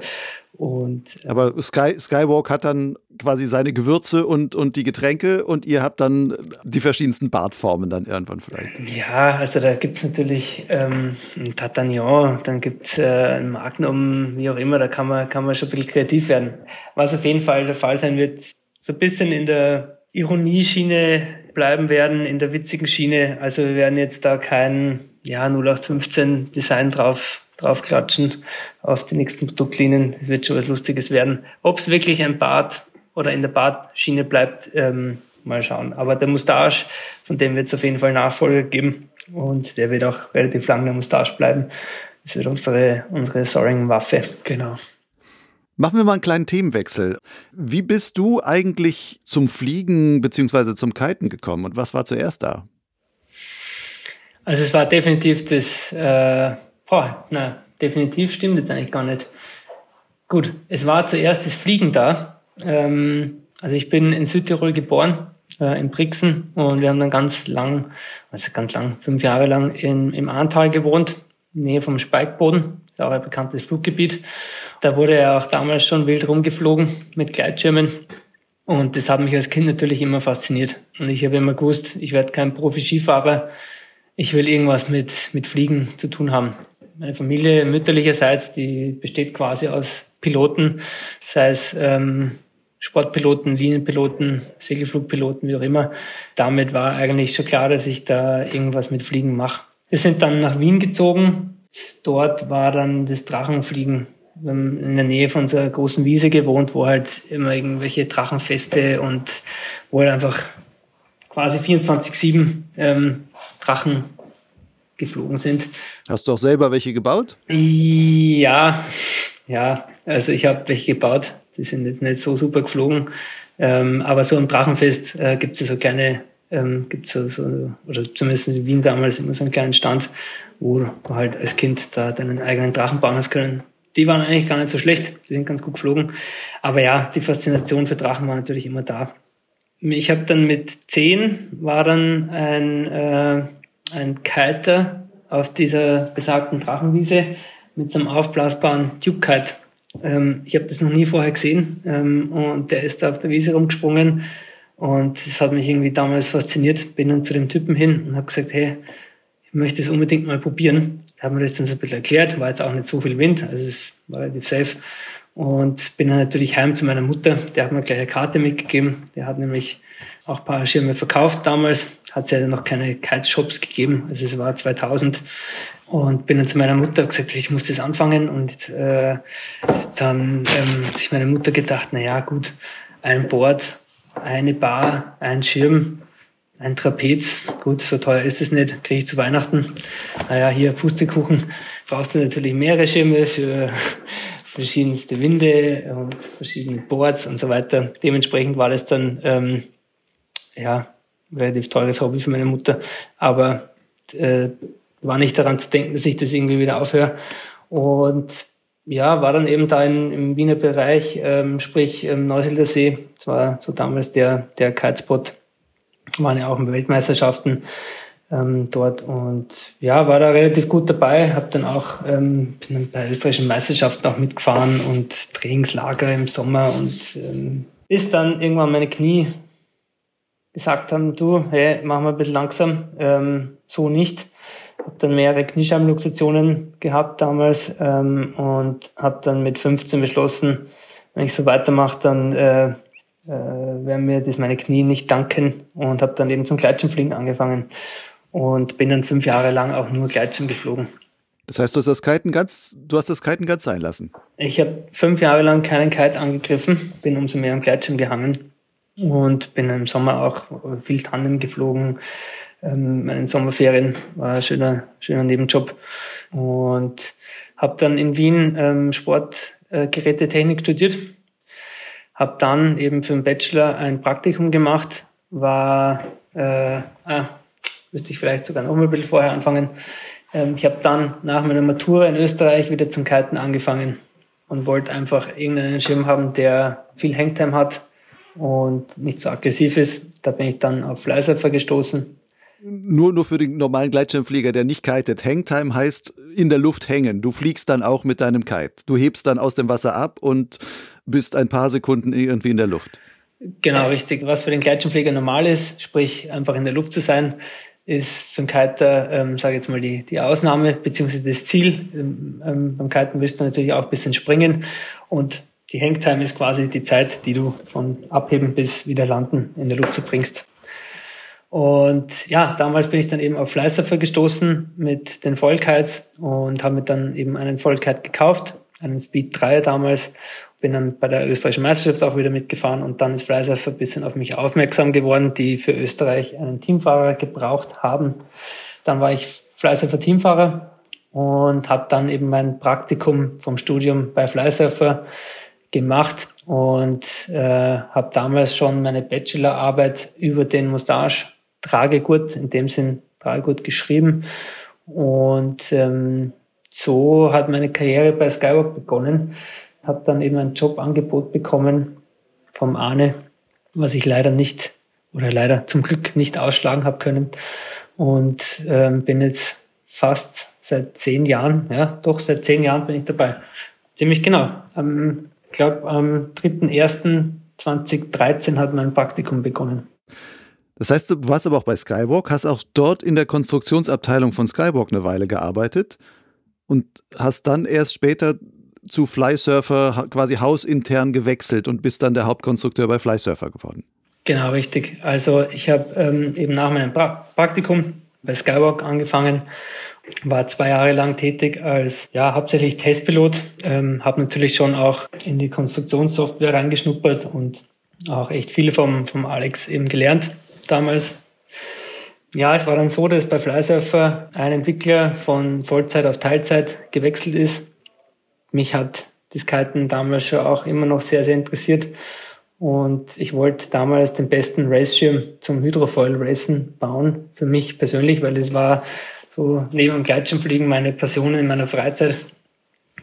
Und, äh Aber Sky, Skywalk hat dann quasi seine Gewürze und, und die Getränke und ihr habt dann die verschiedensten Bartformen dann irgendwann vielleicht. Ja, also da gibt es natürlich ähm, ein Tatagnon, dann gibt es äh, ein Magnum, wie auch immer, da kann man, kann man schon ein bisschen kreativ werden. Was auf jeden Fall der Fall sein wird, so ein bisschen in der Ironieschiene bleiben werden, in der witzigen Schiene. Also wir werden jetzt da kein ja, 0815 Design drauf draufklatschen auf die nächsten Produktlinien. Es wird schon was Lustiges werden. Ob es wirklich ein Bad oder in der Bartschiene bleibt, ähm, mal schauen. Aber der Mustache, von dem wird es auf jeden Fall Nachfolger geben und der wird auch relativ lange der Mustache bleiben. Das wird unsere, unsere Soaring-Waffe, genau. Machen wir mal einen kleinen Themenwechsel. Wie bist du eigentlich zum Fliegen bzw. zum Kiten gekommen und was war zuerst da? Also es war definitiv das, äh, boah, na, definitiv stimmt jetzt eigentlich gar nicht. Gut, es war zuerst das Fliegen da. Ähm, also ich bin in Südtirol geboren, äh, in Brixen und wir haben dann ganz lang, also ganz lang, fünf Jahre lang in, im Ahrtal gewohnt, in Nähe vom Speikboden, ist auch ein bekanntes Fluggebiet. Da wurde er auch damals schon wild rumgeflogen mit Gleitschirmen und das hat mich als Kind natürlich immer fasziniert. Und ich habe immer gewusst, ich werde kein Profi-Skifahrer, ich will irgendwas mit, mit Fliegen zu tun haben. Meine Familie mütterlicherseits, die besteht quasi aus Piloten, sei es ähm, Sportpiloten, Linienpiloten, Segelflugpiloten, wie auch immer. Damit war eigentlich schon klar, dass ich da irgendwas mit Fliegen mache. Wir sind dann nach Wien gezogen. Dort war dann das Drachenfliegen. In der Nähe von so einer großen Wiese gewohnt, wo halt immer irgendwelche Drachenfeste und wo halt einfach quasi 24-7 ähm, Drachen geflogen sind. Hast du auch selber welche gebaut? Ja, ja. Also ich habe welche gebaut. Die sind jetzt nicht so super geflogen. Ähm, aber so am Drachenfest äh, gibt es ja so kleine, ähm, gibt so, so, oder zumindest in Wien damals immer so einen kleinen Stand, wo du halt als Kind da deinen eigenen Drachen bauen hast können. Die waren eigentlich gar nicht so schlecht, die sind ganz gut geflogen. Aber ja, die Faszination für Drachen war natürlich immer da. Ich habe dann mit zehn war dann ein, äh, ein Kiter auf dieser besagten Drachenwiese mit so einem aufblasbaren Tube Kite. Ähm, ich habe das noch nie vorher gesehen ähm, und der ist da auf der Wiese rumgesprungen und das hat mich irgendwie damals fasziniert. Bin dann zu dem Typen hin und habe gesagt, hey, ich möchte es unbedingt mal probieren. Ich habe mir das dann so ein bisschen erklärt, war jetzt auch nicht so viel Wind, also es war relativ safe. Und bin dann natürlich heim zu meiner Mutter, der hat mir gleich eine Karte mitgegeben. Der hat nämlich auch ein paar Schirme verkauft damals, hat es ja noch keine Kiteshops gegeben, also es war 2000. Und bin dann zu meiner Mutter gesagt, ich muss das anfangen. Und äh, dann ähm, hat sich meine Mutter gedacht, na ja, gut, ein Board, eine Bar, ein Schirm, ein Trapez. Gut, so teuer ist es nicht, kriege ich zu Weihnachten. Naja, hier Pustekuchen. Brauchst du natürlich mehrere Schirme für verschiedenste Winde und verschiedene Boards und so weiter. Dementsprechend war das dann ähm, ja relativ teures Hobby für meine Mutter. Aber äh, war nicht daran zu denken, dass ich das irgendwie wieder aufhöre. Und ja, war dann eben da in, im Wiener Bereich, ähm, sprich ähm, Neusiedler See. Das war so damals der, der Kitespot. Waren ja auch in Weltmeisterschaften ähm, dort und ja, war da relativ gut dabei. Habe dann auch ähm, bin dann bei österreichischen Meisterschaften auch mitgefahren und Trainingslager im Sommer und ähm, bis dann irgendwann meine Knie gesagt haben, du, hey, mach mal ein bisschen langsam, ähm, so nicht habe dann mehrere Kniescheibenluxationen gehabt damals ähm, und habe dann mit 15 beschlossen, wenn ich so weitermache, dann äh, äh, werden mir das meine Knie nicht danken und habe dann eben zum Gleitschirmfliegen angefangen und bin dann fünf Jahre lang auch nur Gleitschirm geflogen. Das heißt, du hast das Kiten ganz, du hast das Kiten ganz sein lassen? Ich habe fünf Jahre lang keinen Kite angegriffen, bin umso mehr am Gleitschirm gehangen und bin im Sommer auch viel Tandem geflogen, ähm, meinen Sommerferien. War ein schöner, schöner Nebenjob. Und habe dann in Wien ähm, Sportgerätetechnik äh, studiert. Habe dann eben für den Bachelor ein Praktikum gemacht. War, äh, ah, müsste ich vielleicht sogar noch ein bisschen vorher anfangen. Ähm, ich habe dann nach meiner Matura in Österreich wieder zum Kiten angefangen und wollte einfach irgendeinen Schirm haben, der viel Hangtime hat und nicht so aggressiv ist. Da bin ich dann auf Fleißerfer gestoßen nur, nur für den normalen Gleitschirmflieger, der nicht kitet. Hangtime heißt in der Luft hängen. Du fliegst dann auch mit deinem Kite. Du hebst dann aus dem Wasser ab und bist ein paar Sekunden irgendwie in der Luft. Genau, richtig. Was für den Gleitschirmflieger normal ist, sprich einfach in der Luft zu sein, ist für den Kiter, ähm, sage ich jetzt mal, die, die Ausnahme beziehungsweise das Ziel. Ähm, ähm, beim Kiten willst du natürlich auch ein bisschen springen und die Hangtime ist quasi die Zeit, die du von Abheben bis wieder landen in der Luft verbringst. Und ja, damals bin ich dann eben auf Fleißerfer gestoßen mit den Vollkites und habe mir dann eben einen Vollkite gekauft, einen Speed 3 damals. Bin dann bei der österreichischen Meisterschaft auch wieder mitgefahren und dann ist Fleißerfer ein bisschen auf mich aufmerksam geworden, die für Österreich einen Teamfahrer gebraucht haben. Dann war ich Fleißerfer Teamfahrer und habe dann eben mein Praktikum vom Studium bei Flysurfer gemacht und äh, habe damals schon meine Bachelorarbeit über den Mustache Tragegurt, in dem Sinn Tragegurt geschrieben. Und ähm, so hat meine Karriere bei Skywalk begonnen. Habe dann eben ein Jobangebot bekommen vom Arne, was ich leider nicht oder leider zum Glück nicht ausschlagen habe können. Und ähm, bin jetzt fast seit zehn Jahren, ja, doch seit zehn Jahren bin ich dabei. Ziemlich genau. Ähm, ich glaube, am 3.1.2013 hat mein Praktikum begonnen. Das heißt, du warst aber auch bei Skywalk, hast auch dort in der Konstruktionsabteilung von Skywalk eine Weile gearbeitet und hast dann erst später zu Flysurfer quasi hausintern gewechselt und bist dann der Hauptkonstrukteur bei Flysurfer geworden. Genau, richtig. Also ich habe ähm, eben nach meinem pra Praktikum bei Skywalk angefangen, war zwei Jahre lang tätig als ja hauptsächlich Testpilot, ähm, habe natürlich schon auch in die Konstruktionssoftware reingeschnuppert und auch echt viel vom, vom Alex eben gelernt damals. Ja, es war dann so, dass bei Flysurfer ein Entwickler von Vollzeit auf Teilzeit gewechselt ist. Mich hat das Kiten damals schon auch immer noch sehr, sehr interessiert. Und ich wollte damals den besten Raceschirm zum Hydrofoil Racen bauen, für mich persönlich, weil das war so neben dem Gleitschirmfliegen meine Passion in meiner Freizeit.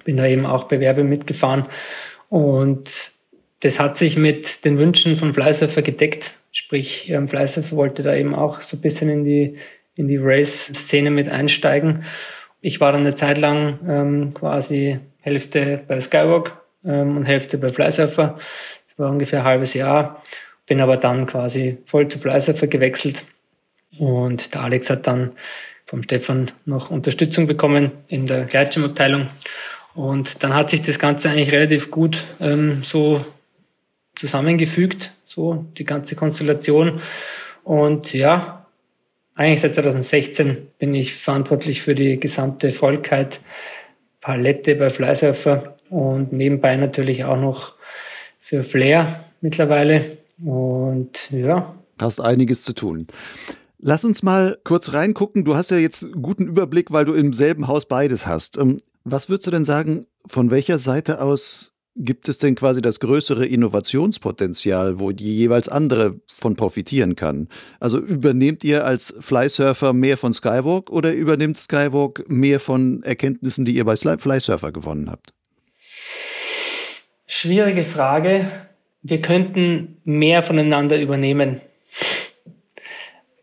bin da eben auch Bewerbe mitgefahren und das hat sich mit den Wünschen von Fleißhöfer gedeckt. Sprich, ähm, wollte da eben auch so ein bisschen in die, in die Race-Szene mit einsteigen. Ich war dann eine Zeit lang ähm, quasi Hälfte bei Skywalk ähm, und Hälfte bei Fleißhöfer. Das war ungefähr ein halbes Jahr. Bin aber dann quasi voll zu Fleißhöfer gewechselt. Und der Alex hat dann vom Stefan noch Unterstützung bekommen in der Gleitschirmabteilung. Und dann hat sich das Ganze eigentlich relativ gut ähm, so zusammengefügt, so die ganze Konstellation. Und ja, eigentlich seit 2016 bin ich verantwortlich für die gesamte Volkheit Palette bei Flysurfer und nebenbei natürlich auch noch für Flair mittlerweile. Und ja. Hast einiges zu tun. Lass uns mal kurz reingucken. Du hast ja jetzt guten Überblick, weil du im selben Haus beides hast. Ähm, was würdest du denn sagen, von welcher Seite aus gibt es denn quasi das größere Innovationspotenzial, wo die jeweils andere von profitieren kann? Also übernehmt ihr als Flysurfer mehr von Skywalk oder übernimmt Skywalk mehr von Erkenntnissen, die ihr bei Flysurfer gewonnen habt? Schwierige Frage. Wir könnten mehr voneinander übernehmen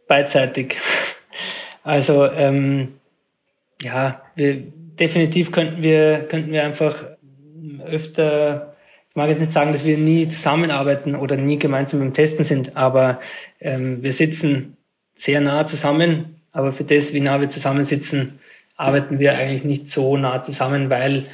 beidseitig. Also ähm, ja, wir, definitiv könnten wir, könnten wir einfach öfter, ich mag jetzt nicht sagen, dass wir nie zusammenarbeiten oder nie gemeinsam im Testen sind, aber ähm, wir sitzen sehr nah zusammen, aber für das, wie nah wir zusammensitzen, arbeiten wir eigentlich nicht so nah zusammen, weil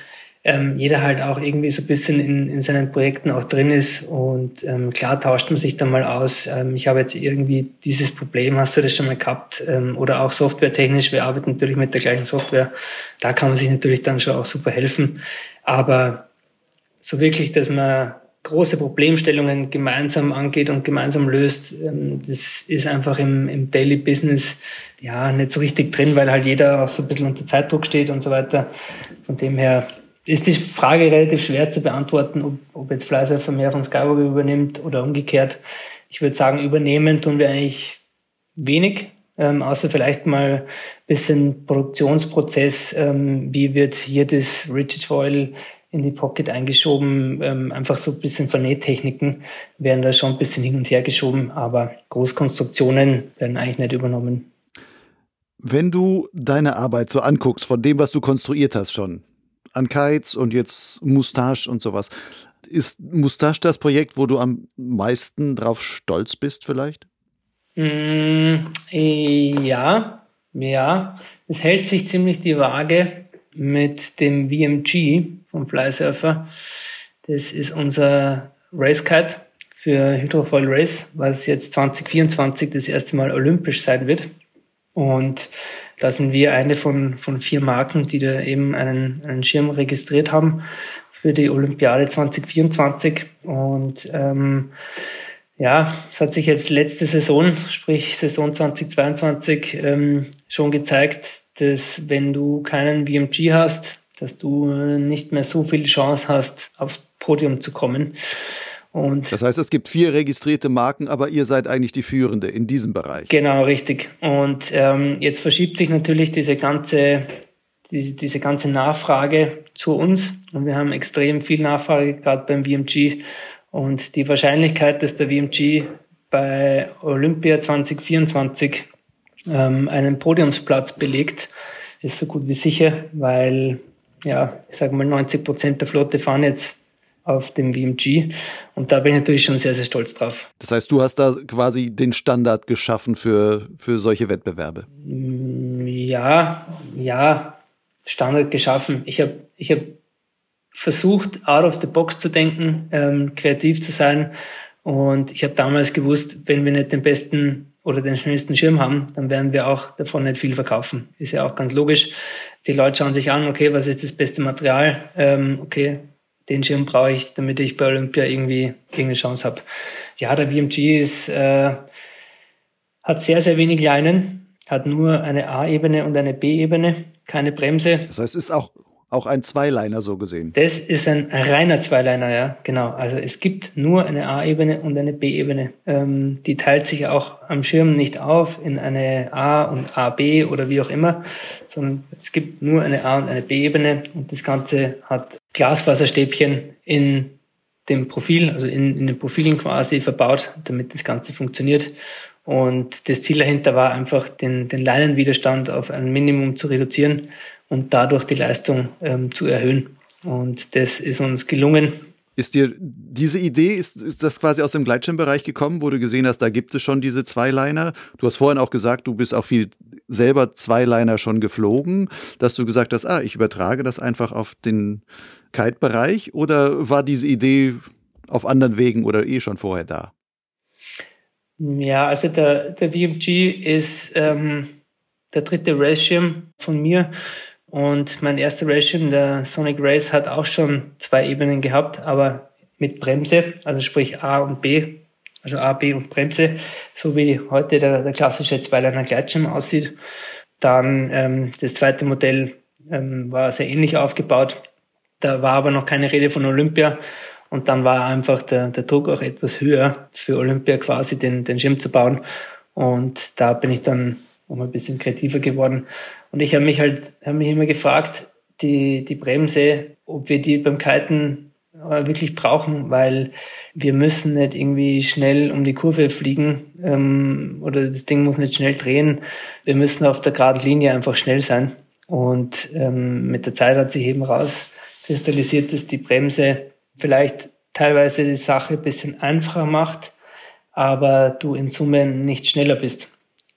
ähm, jeder halt auch irgendwie so ein bisschen in, in seinen Projekten auch drin ist und ähm, klar tauscht man sich dann mal aus. Ähm, ich habe jetzt irgendwie dieses Problem, hast du das schon mal gehabt? Ähm, oder auch softwaretechnisch, wir arbeiten natürlich mit der gleichen Software. Da kann man sich natürlich dann schon auch super helfen. Aber so wirklich, dass man große Problemstellungen gemeinsam angeht und gemeinsam löst, ähm, das ist einfach im, im Daily Business ja nicht so richtig drin, weil halt jeder auch so ein bisschen unter Zeitdruck steht und so weiter. Von dem her ist die Frage relativ schwer zu beantworten, ob, ob jetzt Fleißhöfer mehr von Skywalker übernimmt oder umgekehrt. Ich würde sagen, übernehmen tun wir eigentlich wenig, ähm, außer vielleicht mal ein bisschen Produktionsprozess. Ähm, wie wird hier das Rigid Foil in die Pocket eingeschoben? Ähm, einfach so ein bisschen Vernähtechniken werden da schon ein bisschen hin und her geschoben, aber Großkonstruktionen werden eigentlich nicht übernommen. Wenn du deine Arbeit so anguckst, von dem, was du konstruiert hast schon, an Kites und jetzt Mustache und sowas. Ist Mustache das Projekt, wo du am meisten drauf stolz bist, vielleicht? Mm, ja, ja. Es hält sich ziemlich die Waage mit dem VMG vom Flysurfer. Das ist unser Race Kite für Hydrofoil Race, was jetzt 2024 das erste Mal olympisch sein wird. Und da sind wir eine von, von vier Marken, die da eben einen, einen Schirm registriert haben für die Olympiade 2024. Und ähm, ja, es hat sich jetzt letzte Saison, sprich Saison 2022, ähm, schon gezeigt, dass wenn du keinen BMG hast, dass du nicht mehr so viel Chance hast, aufs Podium zu kommen. Und das heißt, es gibt vier registrierte Marken, aber ihr seid eigentlich die führende in diesem Bereich. Genau, richtig. Und ähm, jetzt verschiebt sich natürlich diese ganze, diese, diese ganze Nachfrage zu uns. Und wir haben extrem viel Nachfrage, gerade beim VMG. Und die Wahrscheinlichkeit, dass der VMG bei Olympia 2024 ähm, einen Podiumsplatz belegt, ist so gut wie sicher, weil, ja, ich sage mal, 90 Prozent der Flotte fahren jetzt auf dem VMG. Und da bin ich natürlich schon sehr, sehr stolz drauf. Das heißt, du hast da quasi den Standard geschaffen für, für solche Wettbewerbe. Mm, ja, ja, Standard geschaffen. Ich habe ich hab versucht, out of the box zu denken, ähm, kreativ zu sein. Und ich habe damals gewusst, wenn wir nicht den besten oder den schnellsten Schirm haben, dann werden wir auch davon nicht viel verkaufen. Ist ja auch ganz logisch. Die Leute schauen sich an, okay, was ist das beste Material? Ähm, okay, den Schirm brauche ich, damit ich bei Olympia irgendwie irgendeine Chance habe. Ja, der BMG ist, äh, hat sehr, sehr wenig Leinen, hat nur eine A-Ebene und eine B-Ebene, keine Bremse. Heißt, es ist auch auch ein Zweiliner so gesehen. Das ist ein reiner Zweiliner, ja, genau. Also es gibt nur eine A-Ebene und eine B-Ebene. Ähm, die teilt sich auch am Schirm nicht auf in eine A und AB oder wie auch immer, sondern es gibt nur eine A und eine B-Ebene und das Ganze hat Glasfaserstäbchen in dem Profil, also in, in den Profilen quasi verbaut, damit das Ganze funktioniert. Und das Ziel dahinter war einfach, den, den Leinenwiderstand auf ein Minimum zu reduzieren und dadurch die Leistung ähm, zu erhöhen. Und das ist uns gelungen. Ist dir diese Idee, ist, ist das quasi aus dem Gleitschirmbereich gekommen, wo du gesehen hast, da gibt es schon diese Zweiliner? Du hast vorhin auch gesagt, du bist auch viel selber Zweiliner schon geflogen, dass du gesagt hast, ah, ich übertrage das einfach auf den Kite-Bereich oder war diese Idee auf anderen Wegen oder eh schon vorher da? Ja, also der, der VMG ist ähm, der dritte Race-Schirm von mir und mein erster Racing, der Sonic Race, hat auch schon zwei Ebenen gehabt, aber mit Bremse, also sprich A und B, also A, B und Bremse, so wie heute der, der klassische Zweiliner Gleitschirm aussieht. Dann ähm, das zweite Modell ähm, war sehr ähnlich aufgebaut. Da war aber noch keine Rede von Olympia. Und dann war einfach der, der Druck auch etwas höher für Olympia quasi den, den Schirm zu bauen. Und da bin ich dann auch ein bisschen kreativer geworden und ich habe mich halt hab mich immer gefragt, die, die Bremse, ob wir die beim Kiten äh, wirklich brauchen, weil wir müssen nicht irgendwie schnell um die Kurve fliegen ähm, oder das Ding muss nicht schnell drehen. Wir müssen auf der geraden Linie einfach schnell sein. Und ähm, mit der Zeit hat sich eben rauskristallisiert, dass die Bremse vielleicht teilweise die Sache ein bisschen einfacher macht, aber du in Summe nicht schneller bist.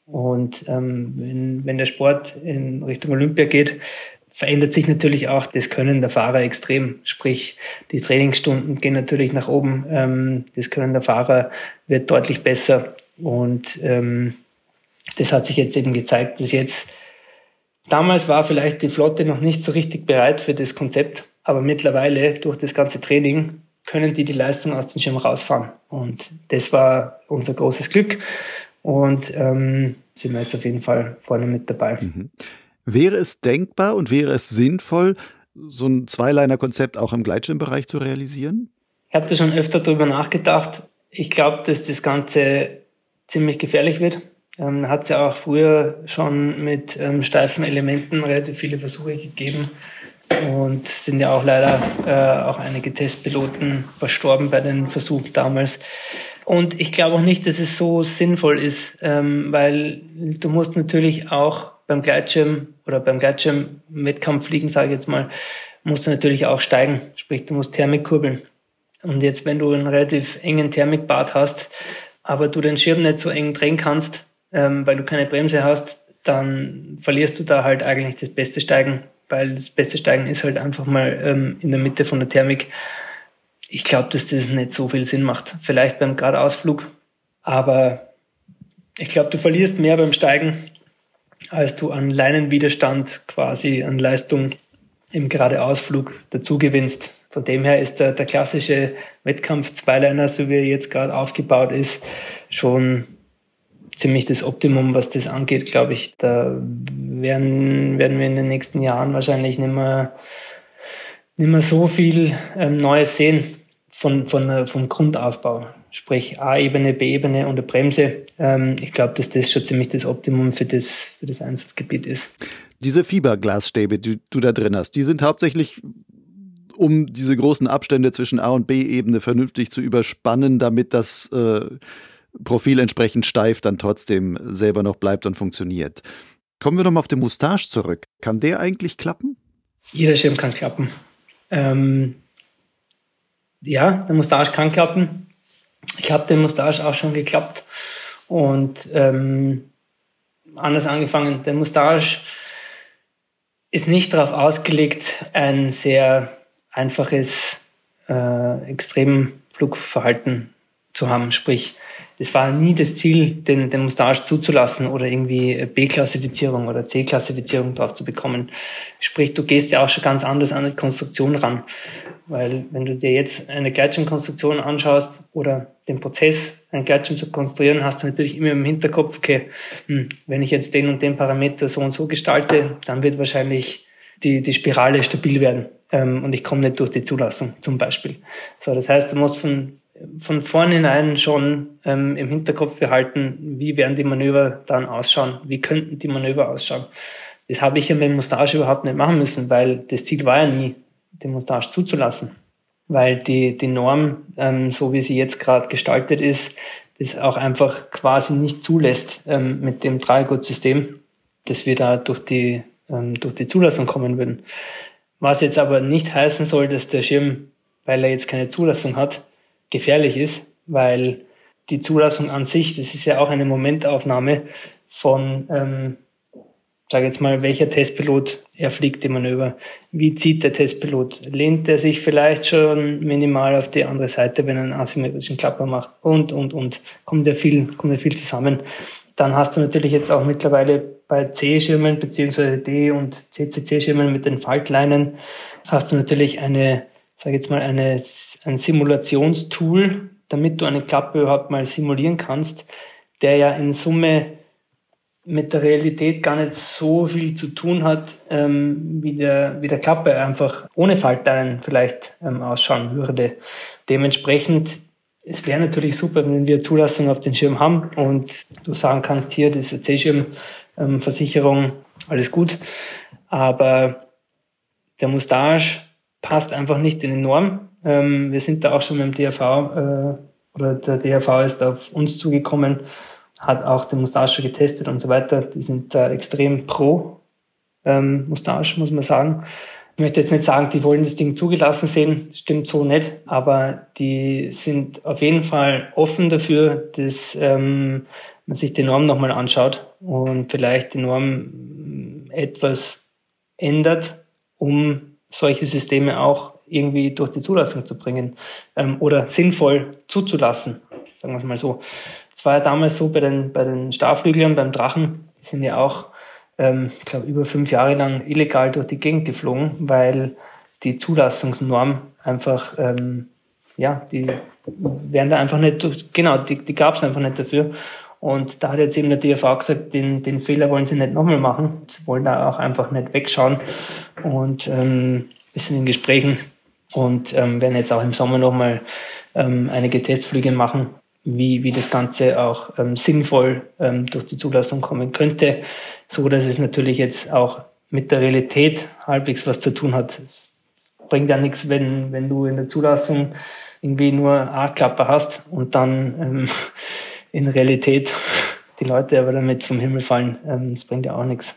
Und ähm, wenn, wenn der Sport in Richtung Olympia geht, verändert sich natürlich auch das Können der Fahrer extrem. Sprich, die Trainingsstunden gehen natürlich nach oben. Ähm, das Können der Fahrer wird deutlich besser. Und ähm, das hat sich jetzt eben gezeigt, dass jetzt damals war vielleicht die Flotte noch nicht so richtig bereit für das Konzept, aber mittlerweile durch das ganze Training können die die Leistung aus dem Schirm rausfahren. Und das war unser großes Glück und ähm, sind wir jetzt auf jeden Fall vorne mit dabei. Mhm. Wäre es denkbar und wäre es sinnvoll, so ein Zweiliner-Konzept auch im Gleitschirmbereich zu realisieren? Ich habe da schon öfter darüber nachgedacht. Ich glaube, dass das Ganze ziemlich gefährlich wird. Ähm, hat es ja auch früher schon mit ähm, steifen Elementen relativ viele Versuche gegeben und sind ja auch leider äh, auch einige Testpiloten verstorben bei den Versuchen damals. Und ich glaube auch nicht, dass es so sinnvoll ist, ähm, weil du musst natürlich auch beim Gleitschirm oder beim Gleitschirm-Wettkampffliegen, sage ich jetzt mal, musst du natürlich auch steigen. Sprich, du musst Thermik kurbeln. Und jetzt, wenn du einen relativ engen Thermikbad hast, aber du den Schirm nicht so eng drehen kannst, ähm, weil du keine Bremse hast, dann verlierst du da halt eigentlich das beste Steigen, weil das beste Steigen ist halt einfach mal ähm, in der Mitte von der Thermik ich glaube, dass das nicht so viel Sinn macht. Vielleicht beim Geradeausflug, aber ich glaube, du verlierst mehr beim Steigen, als du an Leinenwiderstand quasi an Leistung im Geradeausflug dazu gewinnst. Von dem her ist der, der klassische Wettkampf Zweiliner, so wie er jetzt gerade aufgebaut ist, schon ziemlich das Optimum, was das angeht, glaube ich. Da werden, werden wir in den nächsten Jahren wahrscheinlich nicht mehr, nicht mehr so viel ähm, Neues sehen von, von, äh, vom Grundaufbau, sprich A-Ebene, B-Ebene und eine Bremse. Ähm, ich glaube, dass das schon ziemlich das Optimum für das, für das Einsatzgebiet ist. Diese Fiberglasstäbe, die du da drin hast, die sind hauptsächlich um diese großen Abstände zwischen A und B-Ebene vernünftig zu überspannen, damit das äh, Profil entsprechend steif dann trotzdem selber noch bleibt und funktioniert. Kommen wir nochmal auf den Moustache zurück. Kann der eigentlich klappen? Jeder Schirm kann klappen. Ähm, ja, der Mustache kann klappen. Ich habe den Mustache auch schon geklappt und ähm, anders angefangen. Der Mustache ist nicht darauf ausgelegt, ein sehr einfaches äh, Extremflugverhalten zu haben. Sprich, es war nie das Ziel, den, den Mustache zuzulassen oder irgendwie B-Klassifizierung oder C-Klassifizierung drauf zu bekommen. Sprich, du gehst ja auch schon ganz anders an die Konstruktion ran. Weil wenn du dir jetzt eine Gleitschirmkonstruktion anschaust oder den Prozess, einen Gleitschirm zu konstruieren, hast du natürlich immer im Hinterkopf, okay, hm, wenn ich jetzt den und den Parameter so und so gestalte, dann wird wahrscheinlich die, die Spirale stabil werden ähm, und ich komme nicht durch die Zulassung zum Beispiel. So, das heißt, du musst von, von vornherein schon ähm, im Hinterkopf behalten, wie werden die Manöver dann ausschauen, wie könnten die Manöver ausschauen. Das habe ich ja mit dem Mustache überhaupt nicht machen müssen, weil das Ziel war ja nie, den Mustache zuzulassen. Weil die, die Norm, ähm, so wie sie jetzt gerade gestaltet ist, das auch einfach quasi nicht zulässt ähm, mit dem Dreigut-System, dass wir da durch die, ähm, durch die Zulassung kommen würden. Was jetzt aber nicht heißen soll, dass der Schirm, weil er jetzt keine Zulassung hat, gefährlich ist, weil die Zulassung an sich, das ist ja auch eine Momentaufnahme von, ähm, sage jetzt mal, welcher Testpilot er fliegt die Manöver, wie zieht der Testpilot, lehnt er sich vielleicht schon minimal auf die andere Seite, wenn er einen asymmetrischen Klapper macht? Und, und, und, kommt ja viel, kommt ja viel zusammen. Dann hast du natürlich jetzt auch mittlerweile bei C-Schirmen beziehungsweise D- und CCC-Schirmen mit den Faltleinen hast du natürlich eine, sag jetzt mal, eine, ein Simulationstool, damit du eine Klappe überhaupt mal simulieren kannst, der ja in Summe mit der Realität gar nicht so viel zu tun hat, ähm, wie, der, wie der Klappe einfach ohne Faltleinen vielleicht ähm, ausschauen würde. Dementsprechend, es wäre natürlich super, wenn wir Zulassung auf den Schirm haben und du sagen kannst, hier, diese C-Schirm-Versicherung, alles gut. Aber der Mustache passt einfach nicht in die Norm. Ähm, wir sind da auch schon dem DRV äh, oder der DRV ist auf uns zugekommen hat auch den Mustache getestet und so weiter. Die sind da extrem pro ähm, Mustache, muss man sagen. Ich möchte jetzt nicht sagen, die wollen das Ding zugelassen sehen, das stimmt so nicht, aber die sind auf jeden Fall offen dafür, dass ähm, man sich die Norm nochmal anschaut und vielleicht die Norm etwas ändert, um solche Systeme auch irgendwie durch die Zulassung zu bringen ähm, oder sinnvoll zuzulassen, sagen wir es mal so. Es war ja damals so bei den, bei den Starflüglern, beim Drachen, die sind ja auch, ähm, ich glaube, über fünf Jahre lang illegal durch die Gegend geflogen, weil die Zulassungsnorm einfach, ähm, ja, die werden da einfach nicht, genau, die, die gab es einfach nicht dafür. Und da hat jetzt eben der DFA gesagt, den, den Fehler wollen sie nicht nochmal machen. Sie wollen da auch einfach nicht wegschauen. Und ähm, wir sind in Gesprächen und ähm, werden jetzt auch im Sommer nochmal ähm, einige Testflüge machen, wie, wie das Ganze auch ähm, sinnvoll ähm, durch die Zulassung kommen könnte, so dass es natürlich jetzt auch mit der Realität halbwegs was zu tun hat. Es bringt ja nichts, wenn, wenn du in der Zulassung irgendwie nur A-Klapper hast und dann ähm, in Realität die Leute aber damit vom Himmel fallen. Ähm, das bringt ja auch nichts.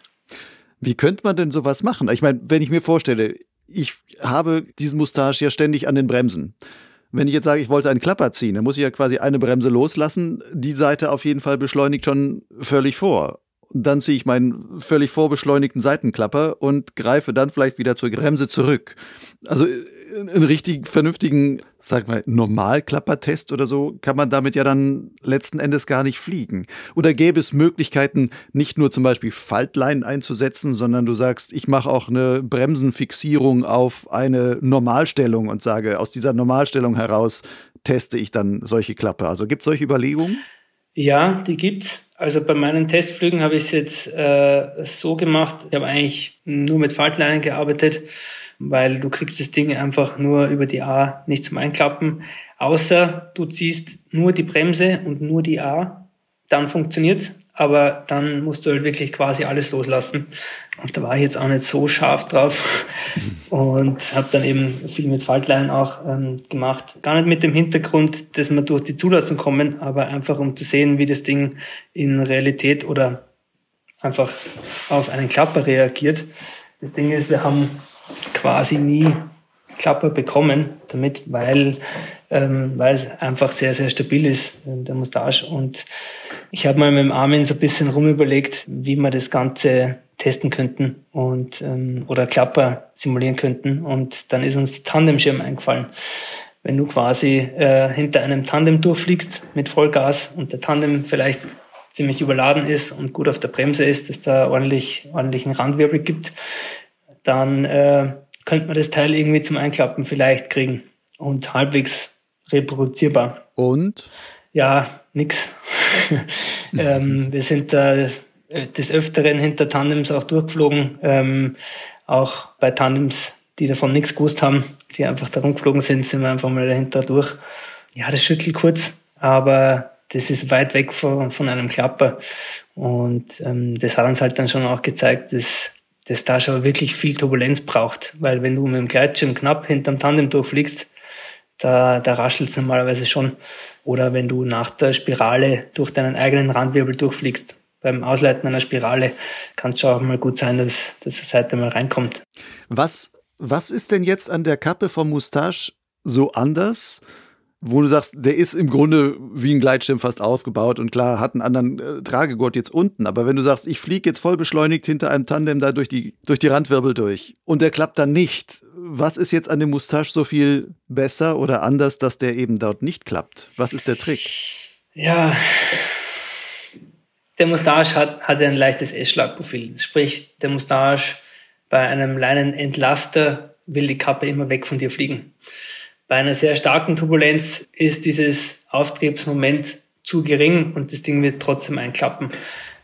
Wie könnte man denn sowas machen? Ich meine, wenn ich mir vorstelle, ich habe diesen Mustache ja ständig an den Bremsen. Wenn ich jetzt sage, ich wollte einen Klapper ziehen, dann muss ich ja quasi eine Bremse loslassen. Die Seite auf jeden Fall beschleunigt schon völlig vor. Und dann ziehe ich meinen völlig vorbeschleunigten Seitenklapper und greife dann vielleicht wieder zur Bremse zurück. Also äh, einen richtig vernünftigen, sag mal, Normalklappertest oder so kann man damit ja dann letzten Endes gar nicht fliegen. Oder gäbe es Möglichkeiten, nicht nur zum Beispiel Faltleinen einzusetzen, sondern du sagst, ich mache auch eine Bremsenfixierung auf eine Normalstellung und sage, aus dieser Normalstellung heraus teste ich dann solche Klappe. Also gibt es solche Überlegungen? Ja, die gibt's. Also bei meinen Testflügen habe ich es jetzt äh, so gemacht, ich habe eigentlich nur mit Faltleinen gearbeitet, weil du kriegst das Ding einfach nur über die A nicht zum Einklappen, außer du ziehst nur die Bremse und nur die A, dann funktioniert's aber dann musst du halt wirklich quasi alles loslassen. Und da war ich jetzt auch nicht so scharf drauf und habe dann eben viel mit Faltleinen auch ähm, gemacht. Gar nicht mit dem Hintergrund, dass wir durch die Zulassung kommen, aber einfach um zu sehen, wie das Ding in Realität oder einfach auf einen Klapper reagiert. Das Ding ist, wir haben quasi nie Klapper bekommen damit, weil, ähm, weil es einfach sehr, sehr stabil ist, der Mustache. Und ich habe mal mit dem Armin so ein bisschen rumüberlegt, wie wir das Ganze testen könnten und ähm, oder Klapper simulieren könnten. Und dann ist uns der Tandemschirm eingefallen. Wenn du quasi äh, hinter einem Tandem durchfliegst mit Vollgas und der Tandem vielleicht ziemlich überladen ist und gut auf der Bremse ist, dass da ordentlich ordentlichen Randwirbel gibt, dann äh, könnte man das Teil irgendwie zum Einklappen vielleicht kriegen und halbwegs reproduzierbar. Und? Ja, nix. ähm, wir sind da des Öfteren hinter Tandems auch durchgeflogen, ähm, Auch bei Tandems, die davon nichts gewusst haben, die einfach da rumgeflogen sind, sind wir einfach mal dahinter durch. Ja, das schüttelt kurz, aber das ist weit weg von, von einem Klapper. Und ähm, das hat uns halt dann schon auch gezeigt, dass das da schon wirklich viel Turbulenz braucht. Weil wenn du mit dem Gleitschirm knapp hinterm Tandem durchfliegst, da, da raschelt es normalerweise schon. Oder wenn du nach der Spirale durch deinen eigenen Randwirbel durchfliegst. Beim Ausleiten einer Spirale kann es schon auch mal gut sein, dass, dass die Seite mal reinkommt. Was, was ist denn jetzt an der Kappe vom Moustache so anders? Wo du sagst, der ist im Grunde wie ein Gleitschirm fast aufgebaut und klar, hat einen anderen äh, Tragegurt jetzt unten. Aber wenn du sagst, ich fliege jetzt voll beschleunigt hinter einem Tandem da durch die, durch die Randwirbel durch und der klappt dann nicht, was ist jetzt an dem Moustache so viel besser oder anders, dass der eben dort nicht klappt? Was ist der Trick? Ja, der Moustache hat, hat ein leichtes S-Schlagprofil. Sprich, der Moustache bei einem Leinenentlaster will die Kappe immer weg von dir fliegen. Bei einer sehr starken Turbulenz ist dieses Auftriebsmoment zu gering und das Ding wird trotzdem einklappen.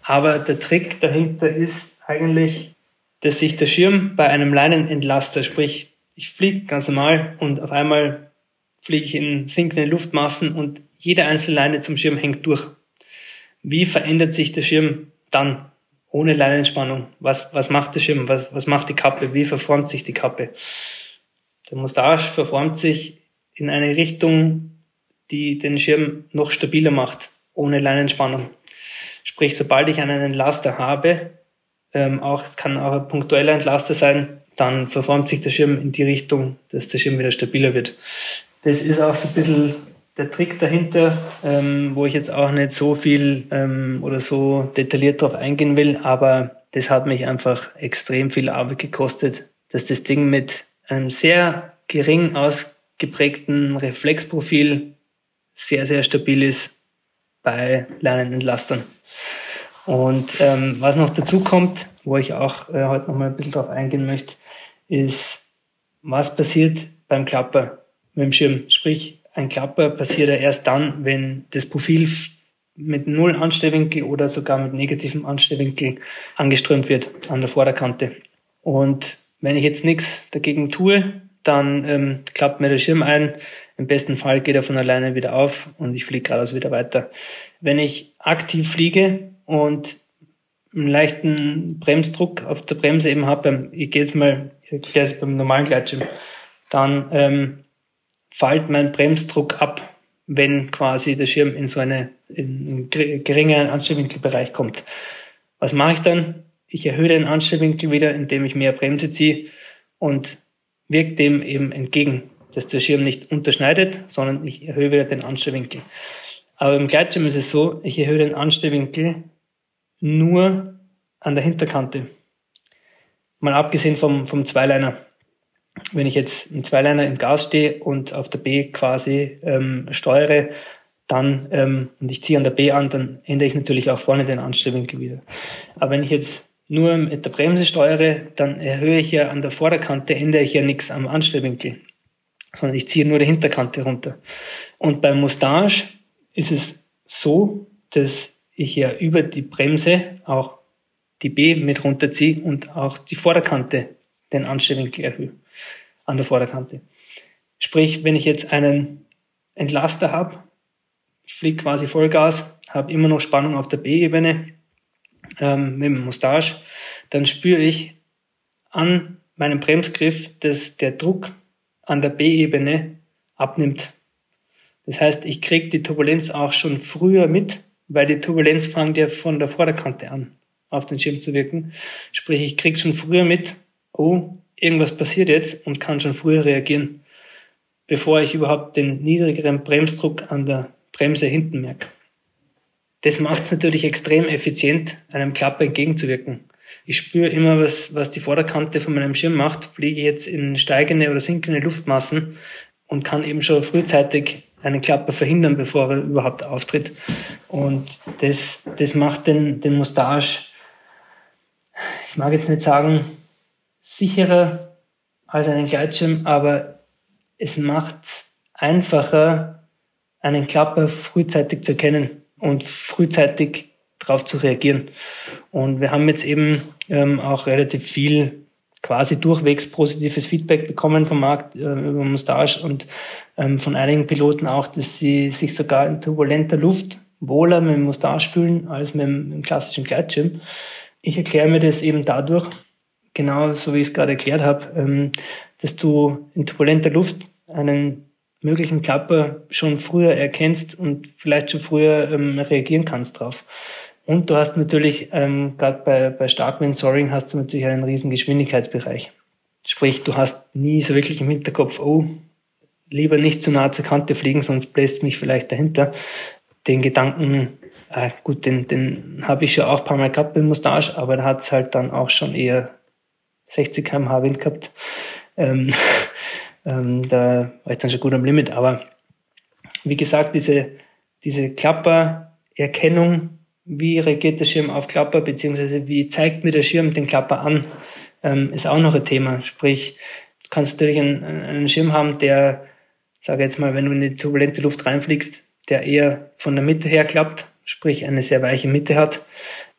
Aber der Trick dahinter ist eigentlich, dass sich der Schirm bei einem Leinenentlaster, sprich ich fliege ganz normal und auf einmal fliege ich in sinkende Luftmassen und jede einzelne Leine zum Schirm hängt durch. Wie verändert sich der Schirm dann ohne Leinenspannung? Was, was macht der Schirm? Was, was macht die Kappe? Wie verformt sich die Kappe? Der Mustache verformt sich in eine Richtung, die den Schirm noch stabiler macht, ohne Leinenspannung. Sprich, sobald ich einen Entlaster habe, ähm, auch, es kann auch ein punktueller Entlaster sein, dann verformt sich der Schirm in die Richtung, dass der Schirm wieder stabiler wird. Das ist auch so ein bisschen der Trick dahinter, ähm, wo ich jetzt auch nicht so viel ähm, oder so detailliert drauf eingehen will, aber das hat mich einfach extrem viel Arbeit gekostet, dass das Ding mit einem sehr gering ausgeprägten Reflexprofil sehr, sehr stabil ist bei Lernenentlastern. Und ähm, was noch dazu kommt, wo ich auch äh, heute noch mal ein bisschen drauf eingehen möchte, ist, was passiert beim Klapper mit dem Schirm. Sprich, ein Klapper passiert ja erst dann, wenn das Profil mit null Anstellwinkel oder sogar mit negativem Anstellwinkel angeströmt wird an der Vorderkante. Und wenn ich jetzt nichts dagegen tue, dann ähm, klappt mir der Schirm ein. Im besten Fall geht er von alleine wieder auf und ich fliege geradeaus wieder weiter. Wenn ich aktiv fliege und einen leichten Bremsdruck auf der Bremse eben habe, ich gehe jetzt mal, ich erkläre es beim normalen Gleitschirm, dann ähm, fällt mein Bremsdruck ab, wenn quasi der Schirm in so eine in einen geringeren Anstellwinkelbereich kommt. Was mache ich dann? Ich erhöhe den Anstellwinkel wieder, indem ich mehr Bremse ziehe und wirke dem eben entgegen, dass der Schirm nicht unterschneidet, sondern ich erhöhe wieder den Anstellwinkel. Aber im Gleitschirm ist es so, ich erhöhe den Anstellwinkel nur an der Hinterkante. Mal abgesehen vom, vom Zweiliner. Wenn ich jetzt im Zweiliner im Gas stehe und auf der B quasi ähm, steuere, dann ähm, und ich ziehe an der B an, dann ändere ich natürlich auch vorne den Anstellwinkel wieder. Aber wenn ich jetzt nur mit der Bremse steuere, dann erhöhe ich ja an der Vorderkante, ändere ich ja nichts am Anstellwinkel, sondern ich ziehe nur die Hinterkante runter. Und beim Mustache ist es so, dass ich ja über die Bremse auch die B mit runterziehe und auch die Vorderkante, den Anstellwinkel erhöhe an der Vorderkante. Sprich, wenn ich jetzt einen Entlaster habe, fliege quasi Vollgas, habe immer noch Spannung auf der B-Ebene, ähm, mit dem Mustache, dann spüre ich an meinem Bremsgriff, dass der Druck an der B-Ebene abnimmt. Das heißt, ich kriege die Turbulenz auch schon früher mit, weil die Turbulenz fängt ja von der Vorderkante an, auf den Schirm zu wirken. Sprich, ich kriege schon früher mit, oh, irgendwas passiert jetzt und kann schon früher reagieren, bevor ich überhaupt den niedrigeren Bremsdruck an der Bremse hinten merke. Das macht es natürlich extrem effizient, einem Klapper entgegenzuwirken. Ich spüre immer, was, was die Vorderkante von meinem Schirm macht, fliege jetzt in steigende oder sinkende Luftmassen und kann eben schon frühzeitig einen Klapper verhindern, bevor er überhaupt auftritt. Und das, das macht den, den Mustache, ich mag jetzt nicht sagen, sicherer als einen Gleitschirm, aber es macht einfacher, einen Klapper frühzeitig zu erkennen und frühzeitig darauf zu reagieren. Und wir haben jetzt eben ähm, auch relativ viel quasi durchwegs positives Feedback bekommen vom Markt äh, über Mustache und ähm, von einigen Piloten auch, dass sie sich sogar in turbulenter Luft wohler mit dem Mustache fühlen als mit dem, mit dem klassischen Gleitschirm. Ich erkläre mir das eben dadurch, genau so wie ich es gerade erklärt habe, ähm, dass du in turbulenter Luft einen möglichen Klapper schon früher erkennst und vielleicht schon früher ähm, reagieren kannst drauf. Und du hast natürlich, ähm, gerade bei, bei Starkwind Soaring, hast du natürlich einen riesen Geschwindigkeitsbereich. Sprich, du hast nie so wirklich im Hinterkopf, oh, lieber nicht zu nah zur Kante fliegen, sonst bläst mich vielleicht dahinter. Den Gedanken, äh, gut, den, den habe ich schon auch ein paar Mal gehabt beim Mustache, aber da hat es halt dann auch schon eher 60 km/h Wind gehabt. Ähm, ähm, da war ich dann schon gut am Limit. Aber wie gesagt, diese, diese Klappererkennung, wie reagiert der Schirm auf Klapper, beziehungsweise wie zeigt mir der Schirm den Klapper an, ähm, ist auch noch ein Thema. Sprich, du kannst natürlich einen, einen Schirm haben, der, sage jetzt mal, wenn du in die turbulente Luft reinfliegst, der eher von der Mitte her klappt, sprich eine sehr weiche Mitte hat,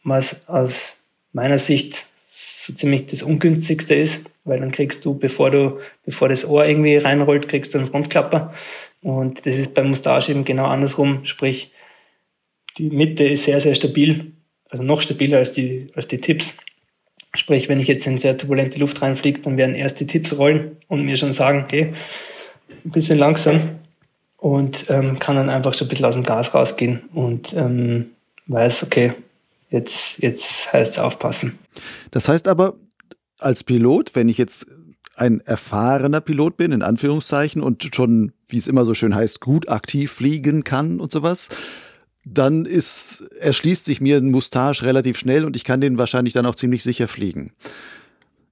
was aus meiner Sicht so ziemlich das ungünstigste ist, weil dann kriegst du, bevor du, bevor das Ohr irgendwie reinrollt, kriegst du einen Frontklapper. Und das ist beim Mustache eben genau andersrum, sprich, die Mitte ist sehr, sehr stabil, also noch stabiler als die, als die Tipps. Sprich, wenn ich jetzt in sehr turbulente Luft reinfliege, dann werden erst die Tipps rollen und mir schon sagen, okay, ein bisschen langsam und ähm, kann dann einfach so ein bisschen aus dem Gas rausgehen und ähm, weiß, okay, jetzt, jetzt heißt es aufpassen. Das heißt aber, als Pilot, wenn ich jetzt ein erfahrener Pilot bin, in Anführungszeichen, und schon, wie es immer so schön heißt, gut aktiv fliegen kann und sowas, dann ist, erschließt sich mir ein Mustache relativ schnell und ich kann den wahrscheinlich dann auch ziemlich sicher fliegen.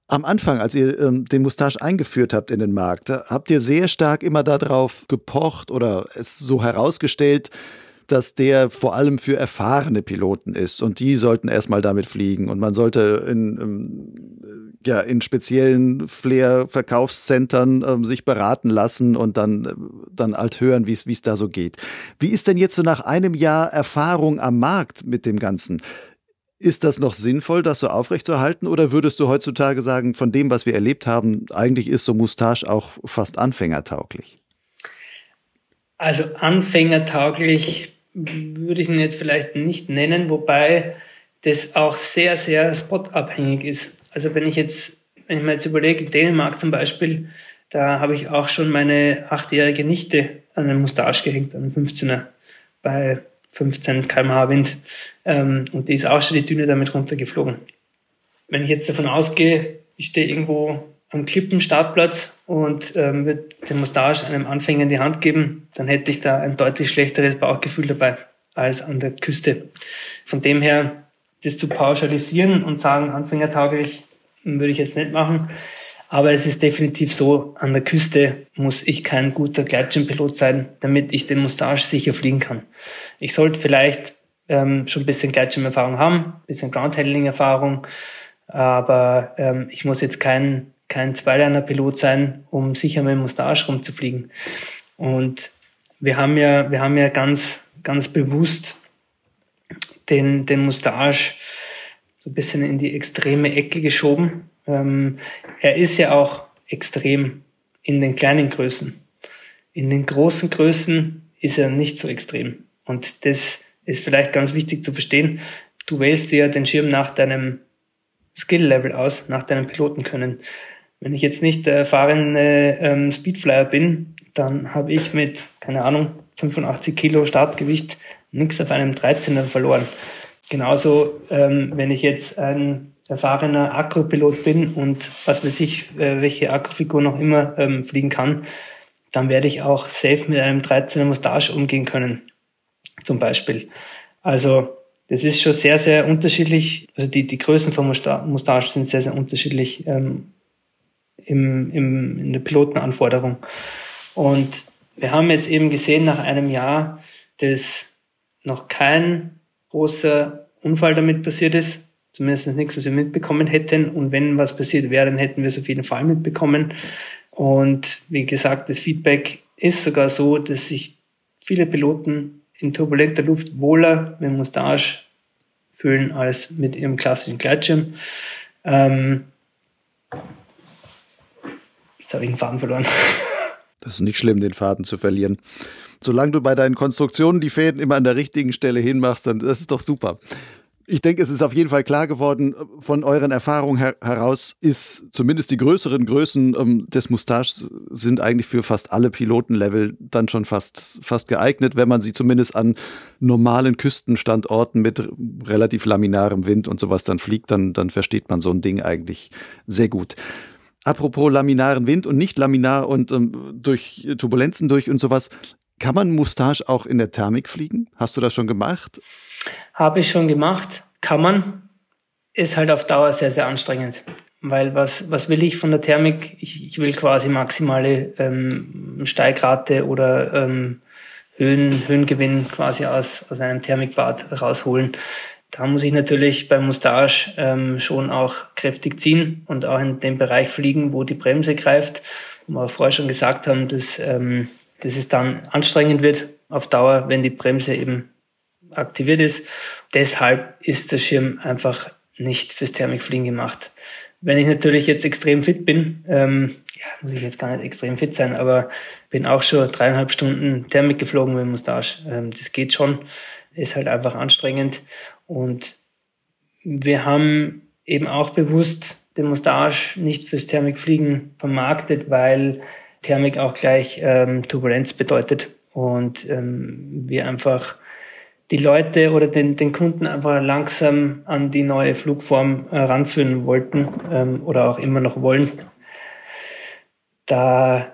Am Anfang, als ihr ähm, den Mustache eingeführt habt in den Markt, habt ihr sehr stark immer darauf gepocht oder es so herausgestellt, dass der vor allem für erfahrene Piloten ist und die sollten erstmal damit fliegen und man sollte in, ähm, ja, in speziellen Flair-Verkaufszentren ähm, sich beraten lassen und dann, äh, dann halt hören, wie es da so geht. Wie ist denn jetzt so nach einem Jahr Erfahrung am Markt mit dem Ganzen? Ist das noch sinnvoll, das so aufrechtzuerhalten oder würdest du heutzutage sagen, von dem, was wir erlebt haben, eigentlich ist so Moustache auch fast anfängertauglich? Also anfängertauglich würde ich ihn jetzt vielleicht nicht nennen, wobei das auch sehr, sehr spotabhängig ist. Also wenn ich jetzt, wenn ich mir jetzt überlege, in Dänemark zum Beispiel, da habe ich auch schon meine achtjährige Nichte an den Mustache gehängt, an den 15er, bei 15 km/h Wind. Ähm, und die ist auch schon die Düne damit runtergeflogen. Wenn ich jetzt davon ausgehe, ich stehe irgendwo am Klippenstartplatz und ähm, würde den Mustache einem Anfänger in die Hand geben, dann hätte ich da ein deutlich schlechteres Bauchgefühl dabei als an der Küste. Von dem her, das zu pauschalisieren und sagen, anfängertauglich, würde ich jetzt nicht machen. Aber es ist definitiv so, an der Küste muss ich kein guter Gleitschirmpilot sein, damit ich den Mustache sicher fliegen kann. Ich sollte vielleicht ähm, schon ein bisschen Gleitschirmerfahrung haben, ein bisschen Groundhandling-Erfahrung, aber ähm, ich muss jetzt kein kein Zweiliner-Pilot sein, um sicher mit dem Mustache rumzufliegen. Und wir haben ja, wir haben ja ganz, ganz bewusst den, den Mustache so ein bisschen in die extreme Ecke geschoben. Ähm, er ist ja auch extrem in den kleinen Größen. In den großen Größen ist er nicht so extrem. Und das ist vielleicht ganz wichtig zu verstehen. Du wählst dir den Schirm nach deinem Skill-Level aus, nach deinem Pilotenkönnen. Wenn ich jetzt nicht der erfahrene ähm, Speedflyer bin, dann habe ich mit, keine Ahnung, 85 Kilo Startgewicht nichts auf einem 13er verloren. Genauso, ähm, wenn ich jetzt ein erfahrener Akkupilot bin und was weiß ich, äh, welche Akkufigur noch immer ähm, fliegen kann, dann werde ich auch safe mit einem 13er Mustache umgehen können, zum Beispiel. Also das ist schon sehr, sehr unterschiedlich. Also die, die Größen von Mustache sind sehr, sehr unterschiedlich ähm, im, im, in der Pilotenanforderung. Und wir haben jetzt eben gesehen nach einem Jahr, dass noch kein großer Unfall damit passiert ist, zumindest nichts, was wir mitbekommen hätten. Und wenn was passiert wäre, dann hätten wir es auf jeden Fall mitbekommen. Und wie gesagt, das Feedback ist sogar so, dass sich viele Piloten in turbulenter Luft wohler mit Mustache fühlen als mit ihrem klassischen Gleitschirm. Ähm, Jetzt habe ich den Faden verloren. Das ist nicht schlimm, den Faden zu verlieren. Solange du bei deinen Konstruktionen die Fäden immer an der richtigen Stelle hinmachst, dann das ist doch super. Ich denke, es ist auf jeden Fall klar geworden, von euren Erfahrungen her heraus ist zumindest die größeren Größen ähm, des Moustaches sind eigentlich für fast alle Pilotenlevel dann schon fast, fast geeignet, wenn man sie zumindest an normalen Küstenstandorten mit relativ laminarem Wind und sowas dann fliegt, dann, dann versteht man so ein Ding eigentlich sehr gut. Apropos laminaren Wind und nicht laminar und ähm, durch Turbulenzen durch und sowas. Kann man Moustache auch in der Thermik fliegen? Hast du das schon gemacht? Habe ich schon gemacht, kann man. Ist halt auf Dauer sehr, sehr anstrengend. Weil was, was will ich von der Thermik? Ich, ich will quasi maximale ähm, Steigrate oder ähm, Höhen, Höhengewinn quasi aus, aus einem Thermikbad rausholen. Da muss ich natürlich beim Mustache ähm, schon auch kräftig ziehen und auch in den Bereich fliegen, wo die Bremse greift. Wo wir vorher schon gesagt haben, dass, ähm, dass es dann anstrengend wird auf Dauer, wenn die Bremse eben aktiviert ist. Deshalb ist der Schirm einfach nicht fürs Thermikfliegen gemacht. Wenn ich natürlich jetzt extrem fit bin, ähm, ja, muss ich jetzt gar nicht extrem fit sein, aber bin auch schon dreieinhalb Stunden Thermik geflogen mit dem Mustache. Ähm, das geht schon, ist halt einfach anstrengend. Und wir haben eben auch bewusst den Mustache nicht fürs Thermikfliegen vermarktet, weil Thermik auch gleich ähm, Turbulenz bedeutet und ähm, wir einfach die Leute oder den, den Kunden einfach langsam an die neue Flugform heranführen äh, wollten ähm, oder auch immer noch wollen. Da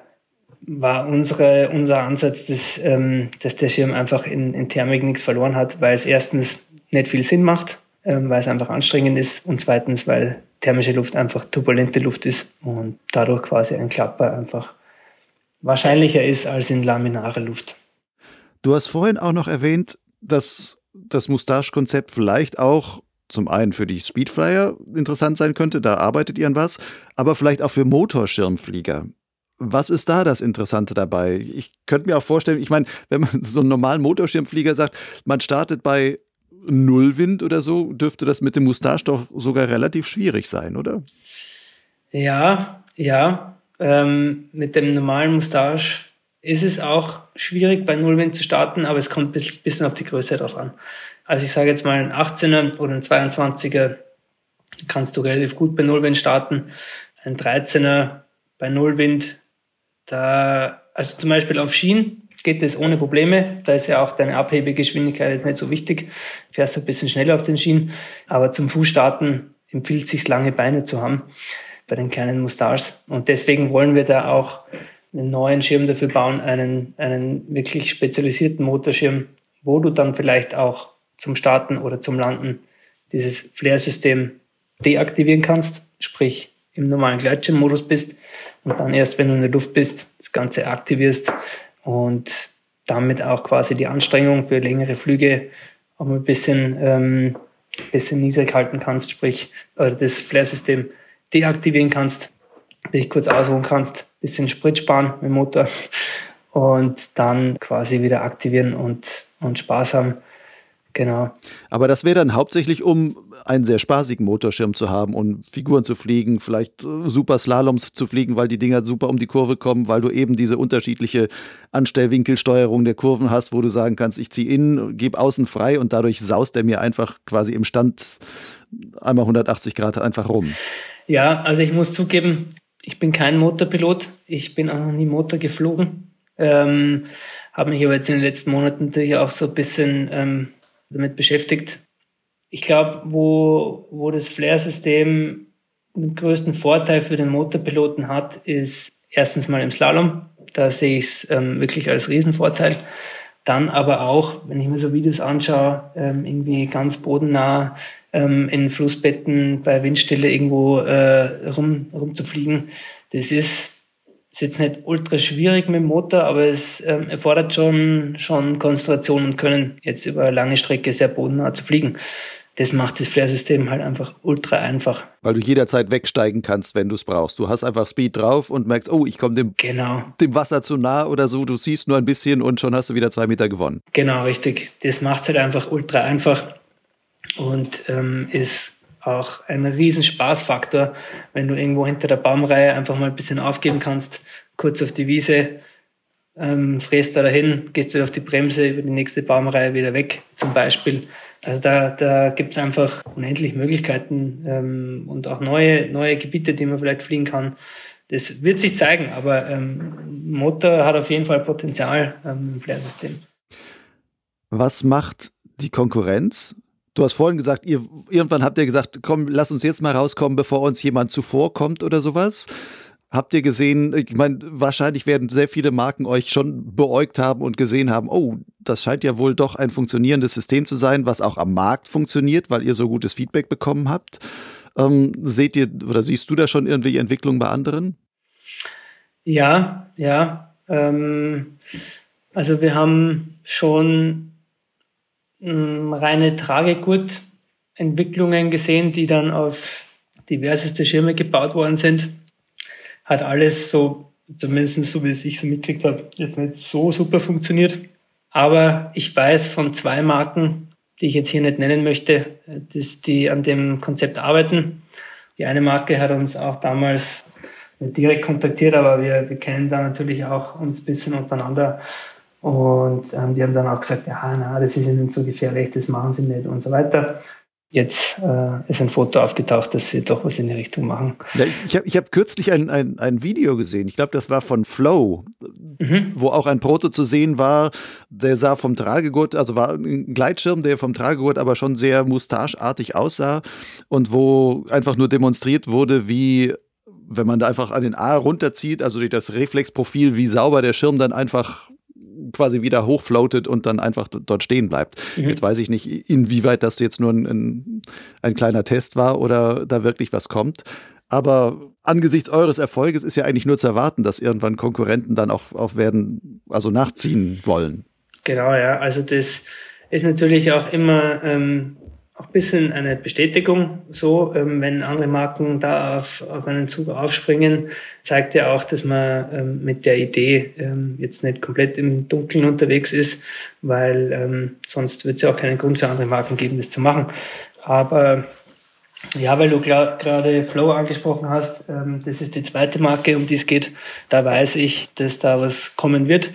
war unsere, unser Ansatz, dass, ähm, dass der Schirm einfach in, in Thermik nichts verloren hat, weil es erstens nicht viel Sinn macht, ähm, weil es einfach anstrengend ist und zweitens, weil thermische Luft einfach turbulente Luft ist und dadurch quasi ein Klapper einfach wahrscheinlicher ist als in laminare Luft. Du hast vorhin auch noch erwähnt, dass das Mustache-Konzept vielleicht auch zum einen für die Speedflyer interessant sein könnte, da arbeitet ihr an was, aber vielleicht auch für Motorschirmflieger. Was ist da das Interessante dabei? Ich könnte mir auch vorstellen, ich meine, wenn man so einen normalen Motorschirmflieger sagt, man startet bei Nullwind oder so, dürfte das mit dem Mustache doch sogar relativ schwierig sein, oder? Ja, ja. Ähm, mit dem normalen Mustache ist es auch schwierig, bei Nullwind zu starten, aber es kommt ein bisschen auf die Größe drauf an. Also ich sage jetzt mal ein 18er oder ein 22er kannst du relativ gut bei Nullwind starten. Ein 13er bei Nullwind, da, also zum Beispiel auf Schienen geht das ohne Probleme. Da ist ja auch deine Abhebegeschwindigkeit nicht so wichtig. Fährst ein bisschen schneller auf den Schienen. Aber zum Fußstarten empfiehlt sich, lange Beine zu haben bei den kleinen Mustaches. Und deswegen wollen wir da auch einen neuen Schirm dafür bauen, einen, einen wirklich spezialisierten Motorschirm, wo du dann vielleicht auch zum Starten oder zum Landen dieses Flare-System deaktivieren kannst, sprich im normalen Gleitschirmmodus bist und dann erst, wenn du in der Luft bist, das Ganze aktivierst und damit auch quasi die Anstrengung für längere Flüge auch ein bisschen, ähm, bisschen niedrig halten kannst, sprich oder das Flare-System deaktivieren kannst, dich kurz ausruhen kannst bisschen Sprit sparen mit dem Motor und dann quasi wieder aktivieren und, und haben. Genau. Aber das wäre dann hauptsächlich, um einen sehr spaßigen Motorschirm zu haben und Figuren zu fliegen, vielleicht äh, super Slaloms zu fliegen, weil die Dinger super um die Kurve kommen, weil du eben diese unterschiedliche Anstellwinkelsteuerung der Kurven hast, wo du sagen kannst, ich ziehe innen, gebe außen frei und dadurch saust er mir einfach quasi im Stand einmal 180 Grad einfach rum. Ja, also ich muss zugeben, ich bin kein Motorpilot. Ich bin auch noch nie Motor geflogen. Ähm, habe mich aber jetzt in den letzten Monaten natürlich auch so ein bisschen ähm, damit beschäftigt. Ich glaube, wo, wo das Flare-System den größten Vorteil für den Motorpiloten hat, ist erstens mal im Slalom. Da sehe ich es ähm, wirklich als Riesenvorteil. Dann aber auch, wenn ich mir so Videos anschaue, ähm, irgendwie ganz bodennah ähm, in Flussbetten bei Windstille irgendwo äh, rum, rumzufliegen. Das ist, ist jetzt nicht ultra schwierig mit dem Motor, aber es ähm, erfordert schon, schon Konzentration und Können, jetzt über eine lange Strecke sehr bodennah zu fliegen. Das macht das Flare-System halt einfach ultra einfach. Weil du jederzeit wegsteigen kannst, wenn du es brauchst. Du hast einfach Speed drauf und merkst, oh, ich komme dem, genau. dem Wasser zu nah oder so. Du siehst nur ein bisschen und schon hast du wieder zwei Meter gewonnen. Genau, richtig. Das macht es halt einfach ultra einfach und ähm, ist auch ein riesen Spaßfaktor, wenn du irgendwo hinter der Baumreihe einfach mal ein bisschen aufgeben kannst, kurz auf die Wiese, ähm, fräst da dahin, gehst wieder auf die Bremse, über die nächste Baumreihe wieder weg zum Beispiel. Also da, da gibt es einfach unendlich Möglichkeiten ähm, und auch neue, neue Gebiete, die man vielleicht fliegen kann. Das wird sich zeigen, aber ähm, Motor hat auf jeden Fall Potenzial ähm, im Flair-System. Was macht die Konkurrenz? Du hast vorhin gesagt, ihr, irgendwann habt ihr gesagt, komm, lass uns jetzt mal rauskommen, bevor uns jemand zuvorkommt oder sowas. Habt ihr gesehen, ich meine, wahrscheinlich werden sehr viele Marken euch schon beäugt haben und gesehen haben, oh, das scheint ja wohl doch ein funktionierendes System zu sein, was auch am Markt funktioniert, weil ihr so gutes Feedback bekommen habt. Ähm, seht ihr oder siehst du da schon irgendwelche Entwicklungen bei anderen? Ja, ja. Ähm, also wir haben schon reine Tragegurt-Entwicklungen gesehen, die dann auf diverseste Schirme gebaut worden sind hat alles so, zumindest so wie ich so mitgekriegt habe, jetzt nicht so super funktioniert. Aber ich weiß von zwei Marken, die ich jetzt hier nicht nennen möchte, dass die an dem Konzept arbeiten. Die eine Marke hat uns auch damals nicht direkt kontaktiert, aber wir, wir kennen da natürlich auch uns ein bisschen untereinander. Und ähm, die haben dann auch gesagt, ja, na, das ist ihnen zu gefährlich, das machen sie nicht und so weiter jetzt äh, ist ein Foto aufgetaucht, dass sie doch was in die Richtung machen. Ja, ich habe ich hab kürzlich ein, ein, ein Video gesehen, ich glaube, das war von Flow, mhm. wo auch ein Proto zu sehen war, der sah vom Tragegurt, also war ein Gleitschirm, der vom Tragegurt aber schon sehr mustacheartig aussah und wo einfach nur demonstriert wurde, wie wenn man da einfach an den A runterzieht, also durch das Reflexprofil, wie sauber der Schirm dann einfach quasi wieder hochfloatet und dann einfach dort stehen bleibt. Mhm. Jetzt weiß ich nicht, inwieweit das jetzt nur ein, ein kleiner Test war oder da wirklich was kommt. Aber angesichts eures Erfolges ist ja eigentlich nur zu erwarten, dass irgendwann Konkurrenten dann auch, auch werden, also nachziehen wollen. Genau, ja. Also das ist natürlich auch immer ähm, auch ein bisschen eine Bestätigung. So, ähm, wenn andere Marken da auf, auf einen Zug aufspringen, zeigt ja auch, dass man ähm, mit der Idee ähm, jetzt nicht komplett im Dunkeln unterwegs ist, weil ähm, sonst wird es ja auch keinen Grund für andere Marken geben, das zu machen. Aber ja, weil du gerade Flow angesprochen hast, ähm, das ist die zweite Marke, um die es geht. Da weiß ich, dass da was kommen wird.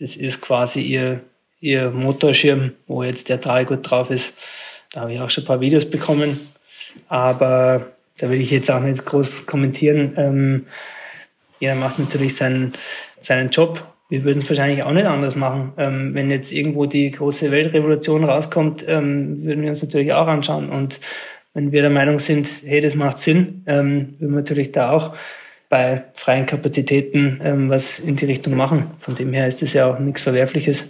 Das ist quasi ihr, ihr Motorschirm, wo jetzt der Dreigut drauf ist. Da habe ich auch schon ein paar Videos bekommen, aber da will ich jetzt auch nicht groß kommentieren. Ähm, jeder macht natürlich seinen, seinen Job. Wir würden es wahrscheinlich auch nicht anders machen. Ähm, wenn jetzt irgendwo die große Weltrevolution rauskommt, ähm, würden wir uns natürlich auch anschauen. Und wenn wir der Meinung sind, hey, das macht Sinn, ähm, würden wir natürlich da auch bei freien Kapazitäten ähm, was in die Richtung machen. Von dem her ist das ja auch nichts Verwerfliches.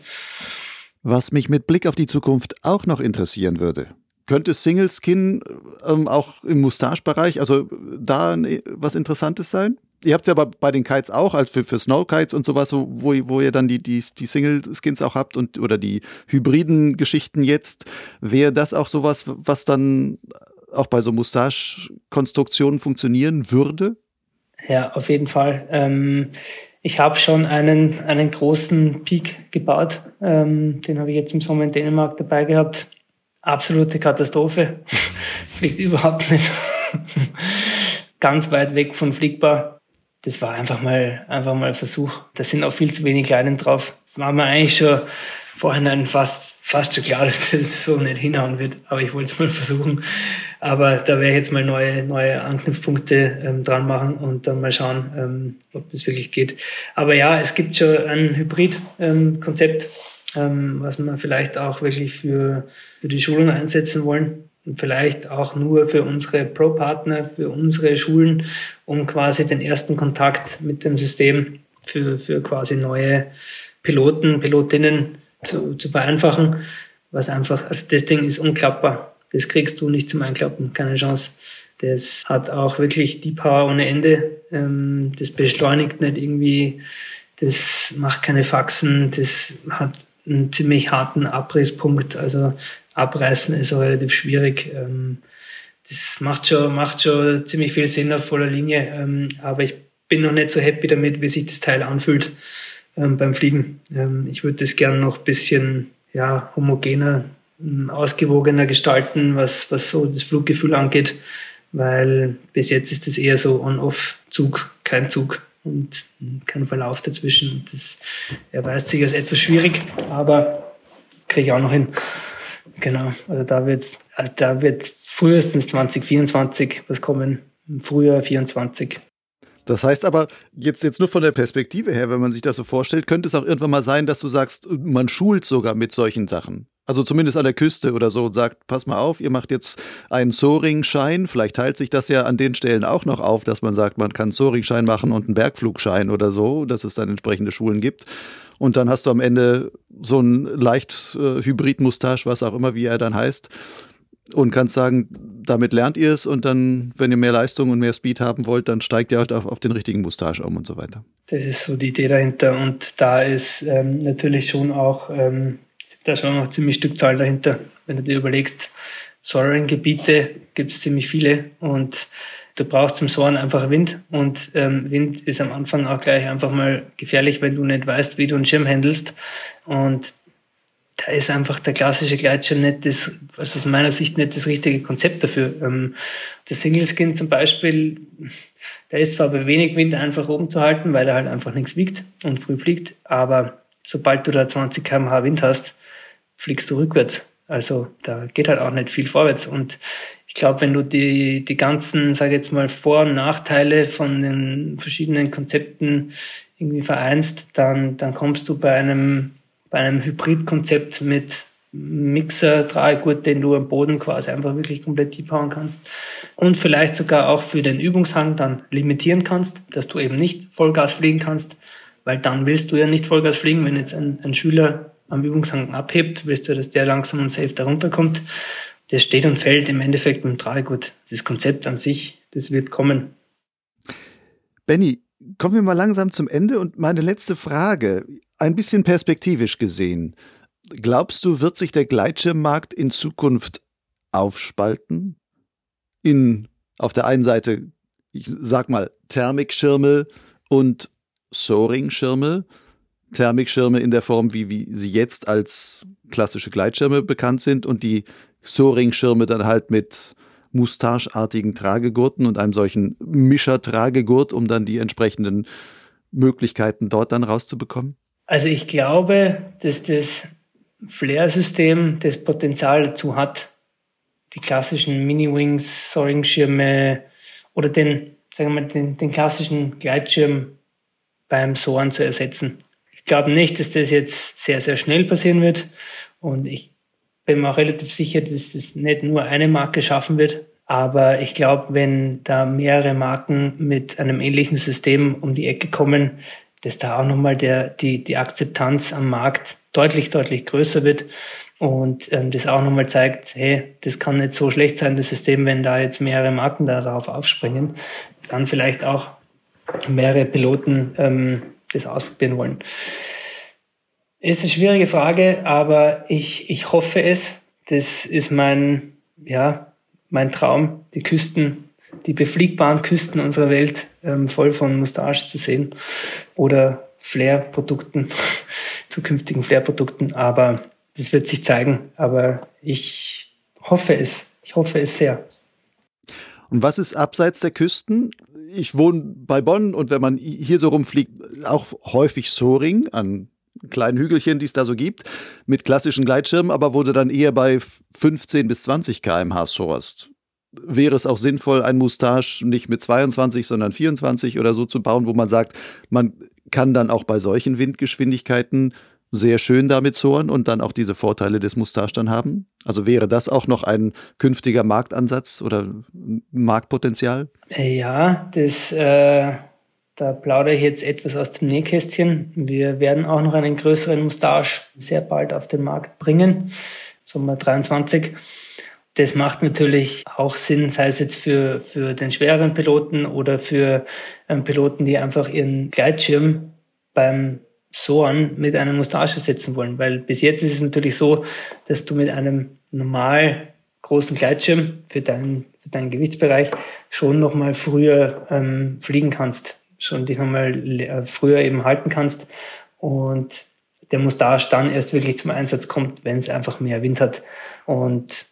Was mich mit Blick auf die Zukunft auch noch interessieren würde. Könnte Single Skin ähm, auch im Mustache-Bereich, also da was Interessantes sein? Ihr habt es ja aber bei den Kites auch, also für, für Snow Kites und sowas, wo, wo ihr dann die, die, die Single Skins auch habt und oder die hybriden Geschichten jetzt. Wäre das auch sowas, was dann auch bei so Mustache-Konstruktionen funktionieren würde? Ja, auf jeden Fall. Ähm, ich habe schon einen, einen großen Peak gebaut. Ähm, den habe ich jetzt im Sommer in Dänemark dabei gehabt. Absolute Katastrophe. Fliegt überhaupt nicht. Ganz weit weg von fliegbar. Das war einfach mal, einfach mal ein Versuch. Da sind auch viel zu wenig Leinen drauf. War mir eigentlich schon vorhin fast fast schon klar, dass das so nicht hinhauen wird, aber ich wollte es mal versuchen. Aber da werde ich jetzt mal neue, neue Anknüpfpunkte ähm, dran machen und dann mal schauen, ähm, ob das wirklich geht. Aber ja, es gibt schon ein Hybrid-Konzept, ähm, was wir vielleicht auch wirklich für, für die Schulen einsetzen wollen. Und vielleicht auch nur für unsere Pro-Partner, für unsere Schulen, um quasi den ersten Kontakt mit dem System für, für quasi neue Piloten, Pilotinnen zu, zu vereinfachen, was einfach, also das Ding ist unklappbar. Das kriegst du nicht zum Einklappen, keine Chance. Das hat auch wirklich die Power ohne Ende. Ähm, das beschleunigt nicht irgendwie, das macht keine Faxen, das hat einen ziemlich harten Abrisspunkt. Also abreißen ist auch relativ schwierig. Ähm, das macht schon, macht schon ziemlich viel Sinn auf voller Linie, ähm, aber ich bin noch nicht so happy damit, wie sich das Teil anfühlt ähm, beim Fliegen. Ähm, ich würde das gerne noch ein bisschen ja, homogener ähm, ausgewogener gestalten, was, was so das Fluggefühl angeht, weil bis jetzt ist es eher so On-Off-Zug, kein Zug und kein Verlauf dazwischen. Das erweist sich als etwas schwierig, aber kriege ich auch noch hin. Genau, also da wird, da wird frühestens 2024 was kommen, im Frühjahr 24. Das heißt aber, jetzt, jetzt nur von der Perspektive her, wenn man sich das so vorstellt, könnte es auch irgendwann mal sein, dass du sagst, man schult sogar mit solchen Sachen. Also zumindest an der Küste oder so und sagt, pass mal auf, ihr macht jetzt einen Soaring-Schein. Vielleicht teilt sich das ja an den Stellen auch noch auf, dass man sagt, man kann einen Soaring-Schein machen und einen Bergflugschein oder so, dass es dann entsprechende Schulen gibt. Und dann hast du am Ende so ein leicht äh, Hybrid-Mustache, was auch immer, wie er dann heißt. Und kannst sagen, damit lernt ihr es und dann, wenn ihr mehr Leistung und mehr Speed haben wollt, dann steigt ihr halt auf, auf den richtigen Mustache um und so weiter. Das ist so die Idee dahinter. Und da ist ähm, natürlich schon auch ähm, da auch noch ziemlich Stückzahl dahinter. Wenn du dir überlegst, Soaring-Gebiete gibt es ziemlich viele und du brauchst zum Soaren einfach Wind und ähm, Wind ist am Anfang auch gleich einfach mal gefährlich, wenn du nicht weißt, wie du einen Schirm handelst und da ist einfach der klassische Gleitschirm nicht das, also aus meiner Sicht nicht das richtige Konzept dafür. Ähm, der Single Skin zum Beispiel, der ist zwar bei wenig Wind einfach oben zu halten, weil er halt einfach nichts wiegt und früh fliegt, aber sobald du da 20 km/h Wind hast, fliegst du rückwärts. Also da geht halt auch nicht viel vorwärts. Und ich glaube, wenn du die, die ganzen, sage jetzt mal, Vor- und Nachteile von den verschiedenen Konzepten irgendwie vereinst, dann, dann kommst du bei einem, bei einem Hybridkonzept mit Mixer, Drahegurt, den du am Boden quasi einfach wirklich komplett deep hauen kannst und vielleicht sogar auch für den Übungshang dann limitieren kannst, dass du eben nicht Vollgas fliegen kannst, weil dann willst du ja nicht Vollgas fliegen, wenn jetzt ein, ein Schüler am Übungshang abhebt, willst du, dass der langsam und safe da runterkommt. Das steht und fällt im Endeffekt mit dem Tragegurt. Das Konzept an sich, das wird kommen. Benny, kommen wir mal langsam zum Ende und meine letzte Frage, ein bisschen perspektivisch gesehen. Glaubst du, wird sich der Gleitschirmmarkt in Zukunft aufspalten? In auf der einen Seite, ich sag mal, Thermikschirme und Soaring-Schirme Thermikschirme in der Form, wie, wie sie jetzt als klassische Gleitschirme bekannt sind und die Soaring-Schirme dann halt mit mustacheartigen Tragegurten und einem solchen Mischer-Tragegurt, um dann die entsprechenden Möglichkeiten dort dann rauszubekommen? Also ich glaube, dass das Flare-System das Potenzial dazu hat, die klassischen Mini-Wings, Soaring-Schirme oder den, sagen wir mal, den, den klassischen Gleitschirm beim Soaren zu ersetzen. Ich glaube nicht, dass das jetzt sehr, sehr schnell passieren wird. Und ich bin mir auch relativ sicher, dass das nicht nur eine Marke schaffen wird. Aber ich glaube, wenn da mehrere Marken mit einem ähnlichen System um die Ecke kommen, dass da auch nochmal der, die, die Akzeptanz am Markt deutlich, deutlich größer wird und ähm, das auch nochmal zeigt, hey, das kann nicht so schlecht sein, das System, wenn da jetzt mehrere Marken darauf aufspringen, dann vielleicht auch mehrere Piloten ähm, das ausprobieren wollen. Ist eine schwierige Frage, aber ich, ich hoffe es. Das ist mein, ja, mein Traum, die Küsten, die befliegbaren Küsten unserer Welt ähm, voll von Mustache zu sehen oder Flair-Produkten, zukünftigen Flair-Produkten. Aber das wird sich zeigen. Aber ich hoffe es. Ich hoffe es sehr. Und was ist abseits der Küsten? ich wohne bei Bonn und wenn man hier so rumfliegt, auch häufig Soaring an kleinen Hügelchen, die es da so gibt, mit klassischen Gleitschirmen, aber wurde dann eher bei 15 bis 20 km/h sourced. Wäre es auch sinnvoll, ein Mustache nicht mit 22, sondern 24 oder so zu bauen, wo man sagt, man kann dann auch bei solchen Windgeschwindigkeiten sehr schön damit sohren und dann auch diese Vorteile des Mustache dann haben? Also wäre das auch noch ein künftiger Marktansatz oder Marktpotenzial? Ja, das, äh, da plaudere ich jetzt etwas aus dem Nähkästchen. Wir werden auch noch einen größeren Mustache sehr bald auf den Markt bringen, Sommer 23. Das macht natürlich auch Sinn, sei es jetzt für, für den schwereren Piloten oder für ähm, Piloten, die einfach ihren Gleitschirm beim Sohren mit einer Mustache setzen wollen. Weil bis jetzt ist es natürlich so, dass du mit einem normal großen Gleitschirm für deinen, für deinen Gewichtsbereich schon nochmal früher ähm, fliegen kannst, schon dich nochmal äh, früher eben halten kannst. Und der Mustache dann erst wirklich zum Einsatz kommt, wenn es einfach mehr Wind hat. Und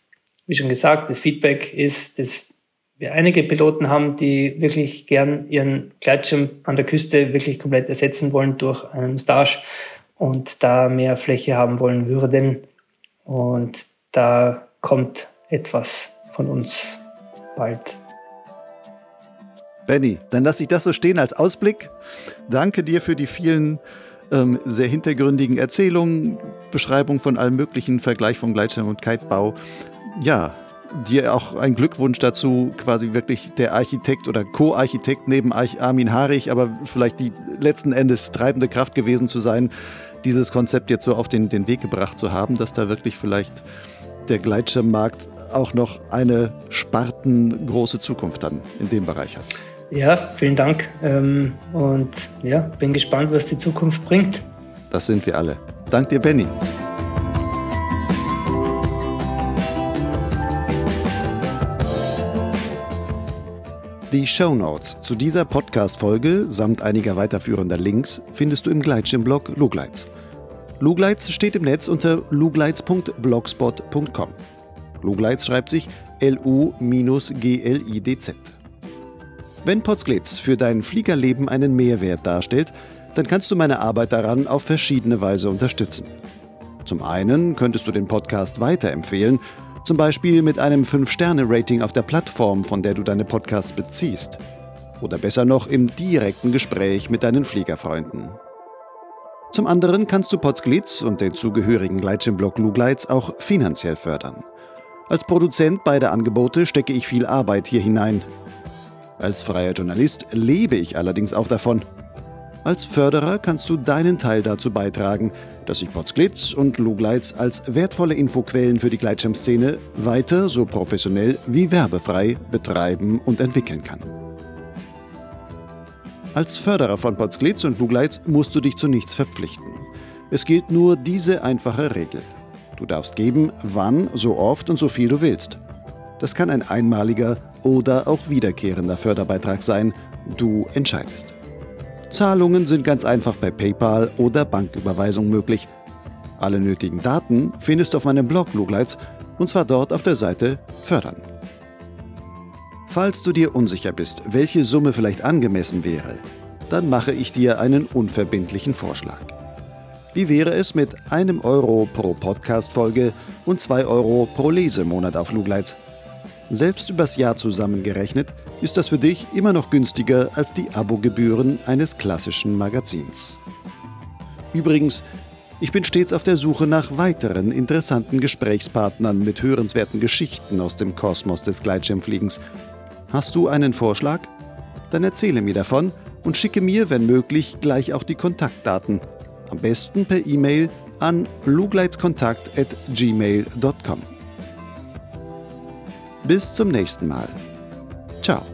wie schon gesagt, das Feedback ist, dass wir einige Piloten haben, die wirklich gern ihren Gleitschirm an der Küste wirklich komplett ersetzen wollen durch einen Mustache und da mehr Fläche haben wollen würden. Und da kommt etwas von uns bald. Benny, dann lasse ich das so stehen als Ausblick. Danke dir für die vielen ähm, sehr hintergründigen Erzählungen, Beschreibung von allem möglichen, Vergleich von Gleitschirm und Kitebau. Ja, dir auch ein Glückwunsch dazu, quasi wirklich der Architekt oder Co-Architekt neben Armin Harich, aber vielleicht die letzten Endes treibende Kraft gewesen zu sein, dieses Konzept jetzt so auf den, den Weg gebracht zu haben, dass da wirklich vielleicht der Gleitschirmmarkt auch noch eine spartengroße Zukunft dann in dem Bereich hat. Ja, vielen Dank. Ähm, und ja, bin gespannt, was die Zukunft bringt. Das sind wir alle. Dank dir, Benny. Die Show Notes zu dieser Podcast-Folge samt einiger weiterführender Links findest du im Gleitschirmblog Lugleitz. Lugleitz steht im Netz unter lugleitz.blogspot.com. Lugleitz schreibt sich L-U-G-L-I-D-Z. Wenn Potsglitz für dein Fliegerleben einen Mehrwert darstellt, dann kannst du meine Arbeit daran auf verschiedene Weise unterstützen. Zum einen könntest du den Podcast weiterempfehlen, zum Beispiel mit einem 5-Sterne-Rating auf der Plattform, von der du deine Podcasts beziehst. Oder besser noch im direkten Gespräch mit deinen Fliegerfreunden. Zum anderen kannst du Potsglitz und den zugehörigen Gleitschirmblog Lugleitz auch finanziell fördern. Als Produzent beider Angebote stecke ich viel Arbeit hier hinein, als freier Journalist lebe ich allerdings auch davon. Als Förderer kannst du deinen Teil dazu beitragen, dass sich Potsglitz und Lugleitz als wertvolle Infoquellen für die Gleitschirmszene weiter so professionell wie werbefrei betreiben und entwickeln kann. Als Förderer von Potsglitz und Lugleitz musst du dich zu nichts verpflichten. Es gilt nur diese einfache Regel. Du darfst geben, wann, so oft und so viel du willst. Das kann ein einmaliger oder auch wiederkehrender Förderbeitrag sein. Du entscheidest. Zahlungen sind ganz einfach bei PayPal oder Banküberweisung möglich. Alle nötigen Daten findest du auf meinem Blog Lugleitz und zwar dort auf der Seite Fördern. Falls du dir unsicher bist, welche Summe vielleicht angemessen wäre, dann mache ich dir einen unverbindlichen Vorschlag. Wie wäre es mit einem Euro pro Podcast-Folge und zwei Euro pro Lesemonat auf Lugleitz? Selbst übers Jahr zusammengerechnet ist das für dich immer noch günstiger als die Abogebühren eines klassischen Magazins. Übrigens, ich bin stets auf der Suche nach weiteren interessanten Gesprächspartnern mit hörenswerten Geschichten aus dem Kosmos des Gleitschirmfliegens. Hast du einen Vorschlag? Dann erzähle mir davon und schicke mir, wenn möglich, gleich auch die Kontaktdaten. Am besten per E-Mail an lugleitskontakt@gmail.com. Bis zum nächsten Mal. Ciao.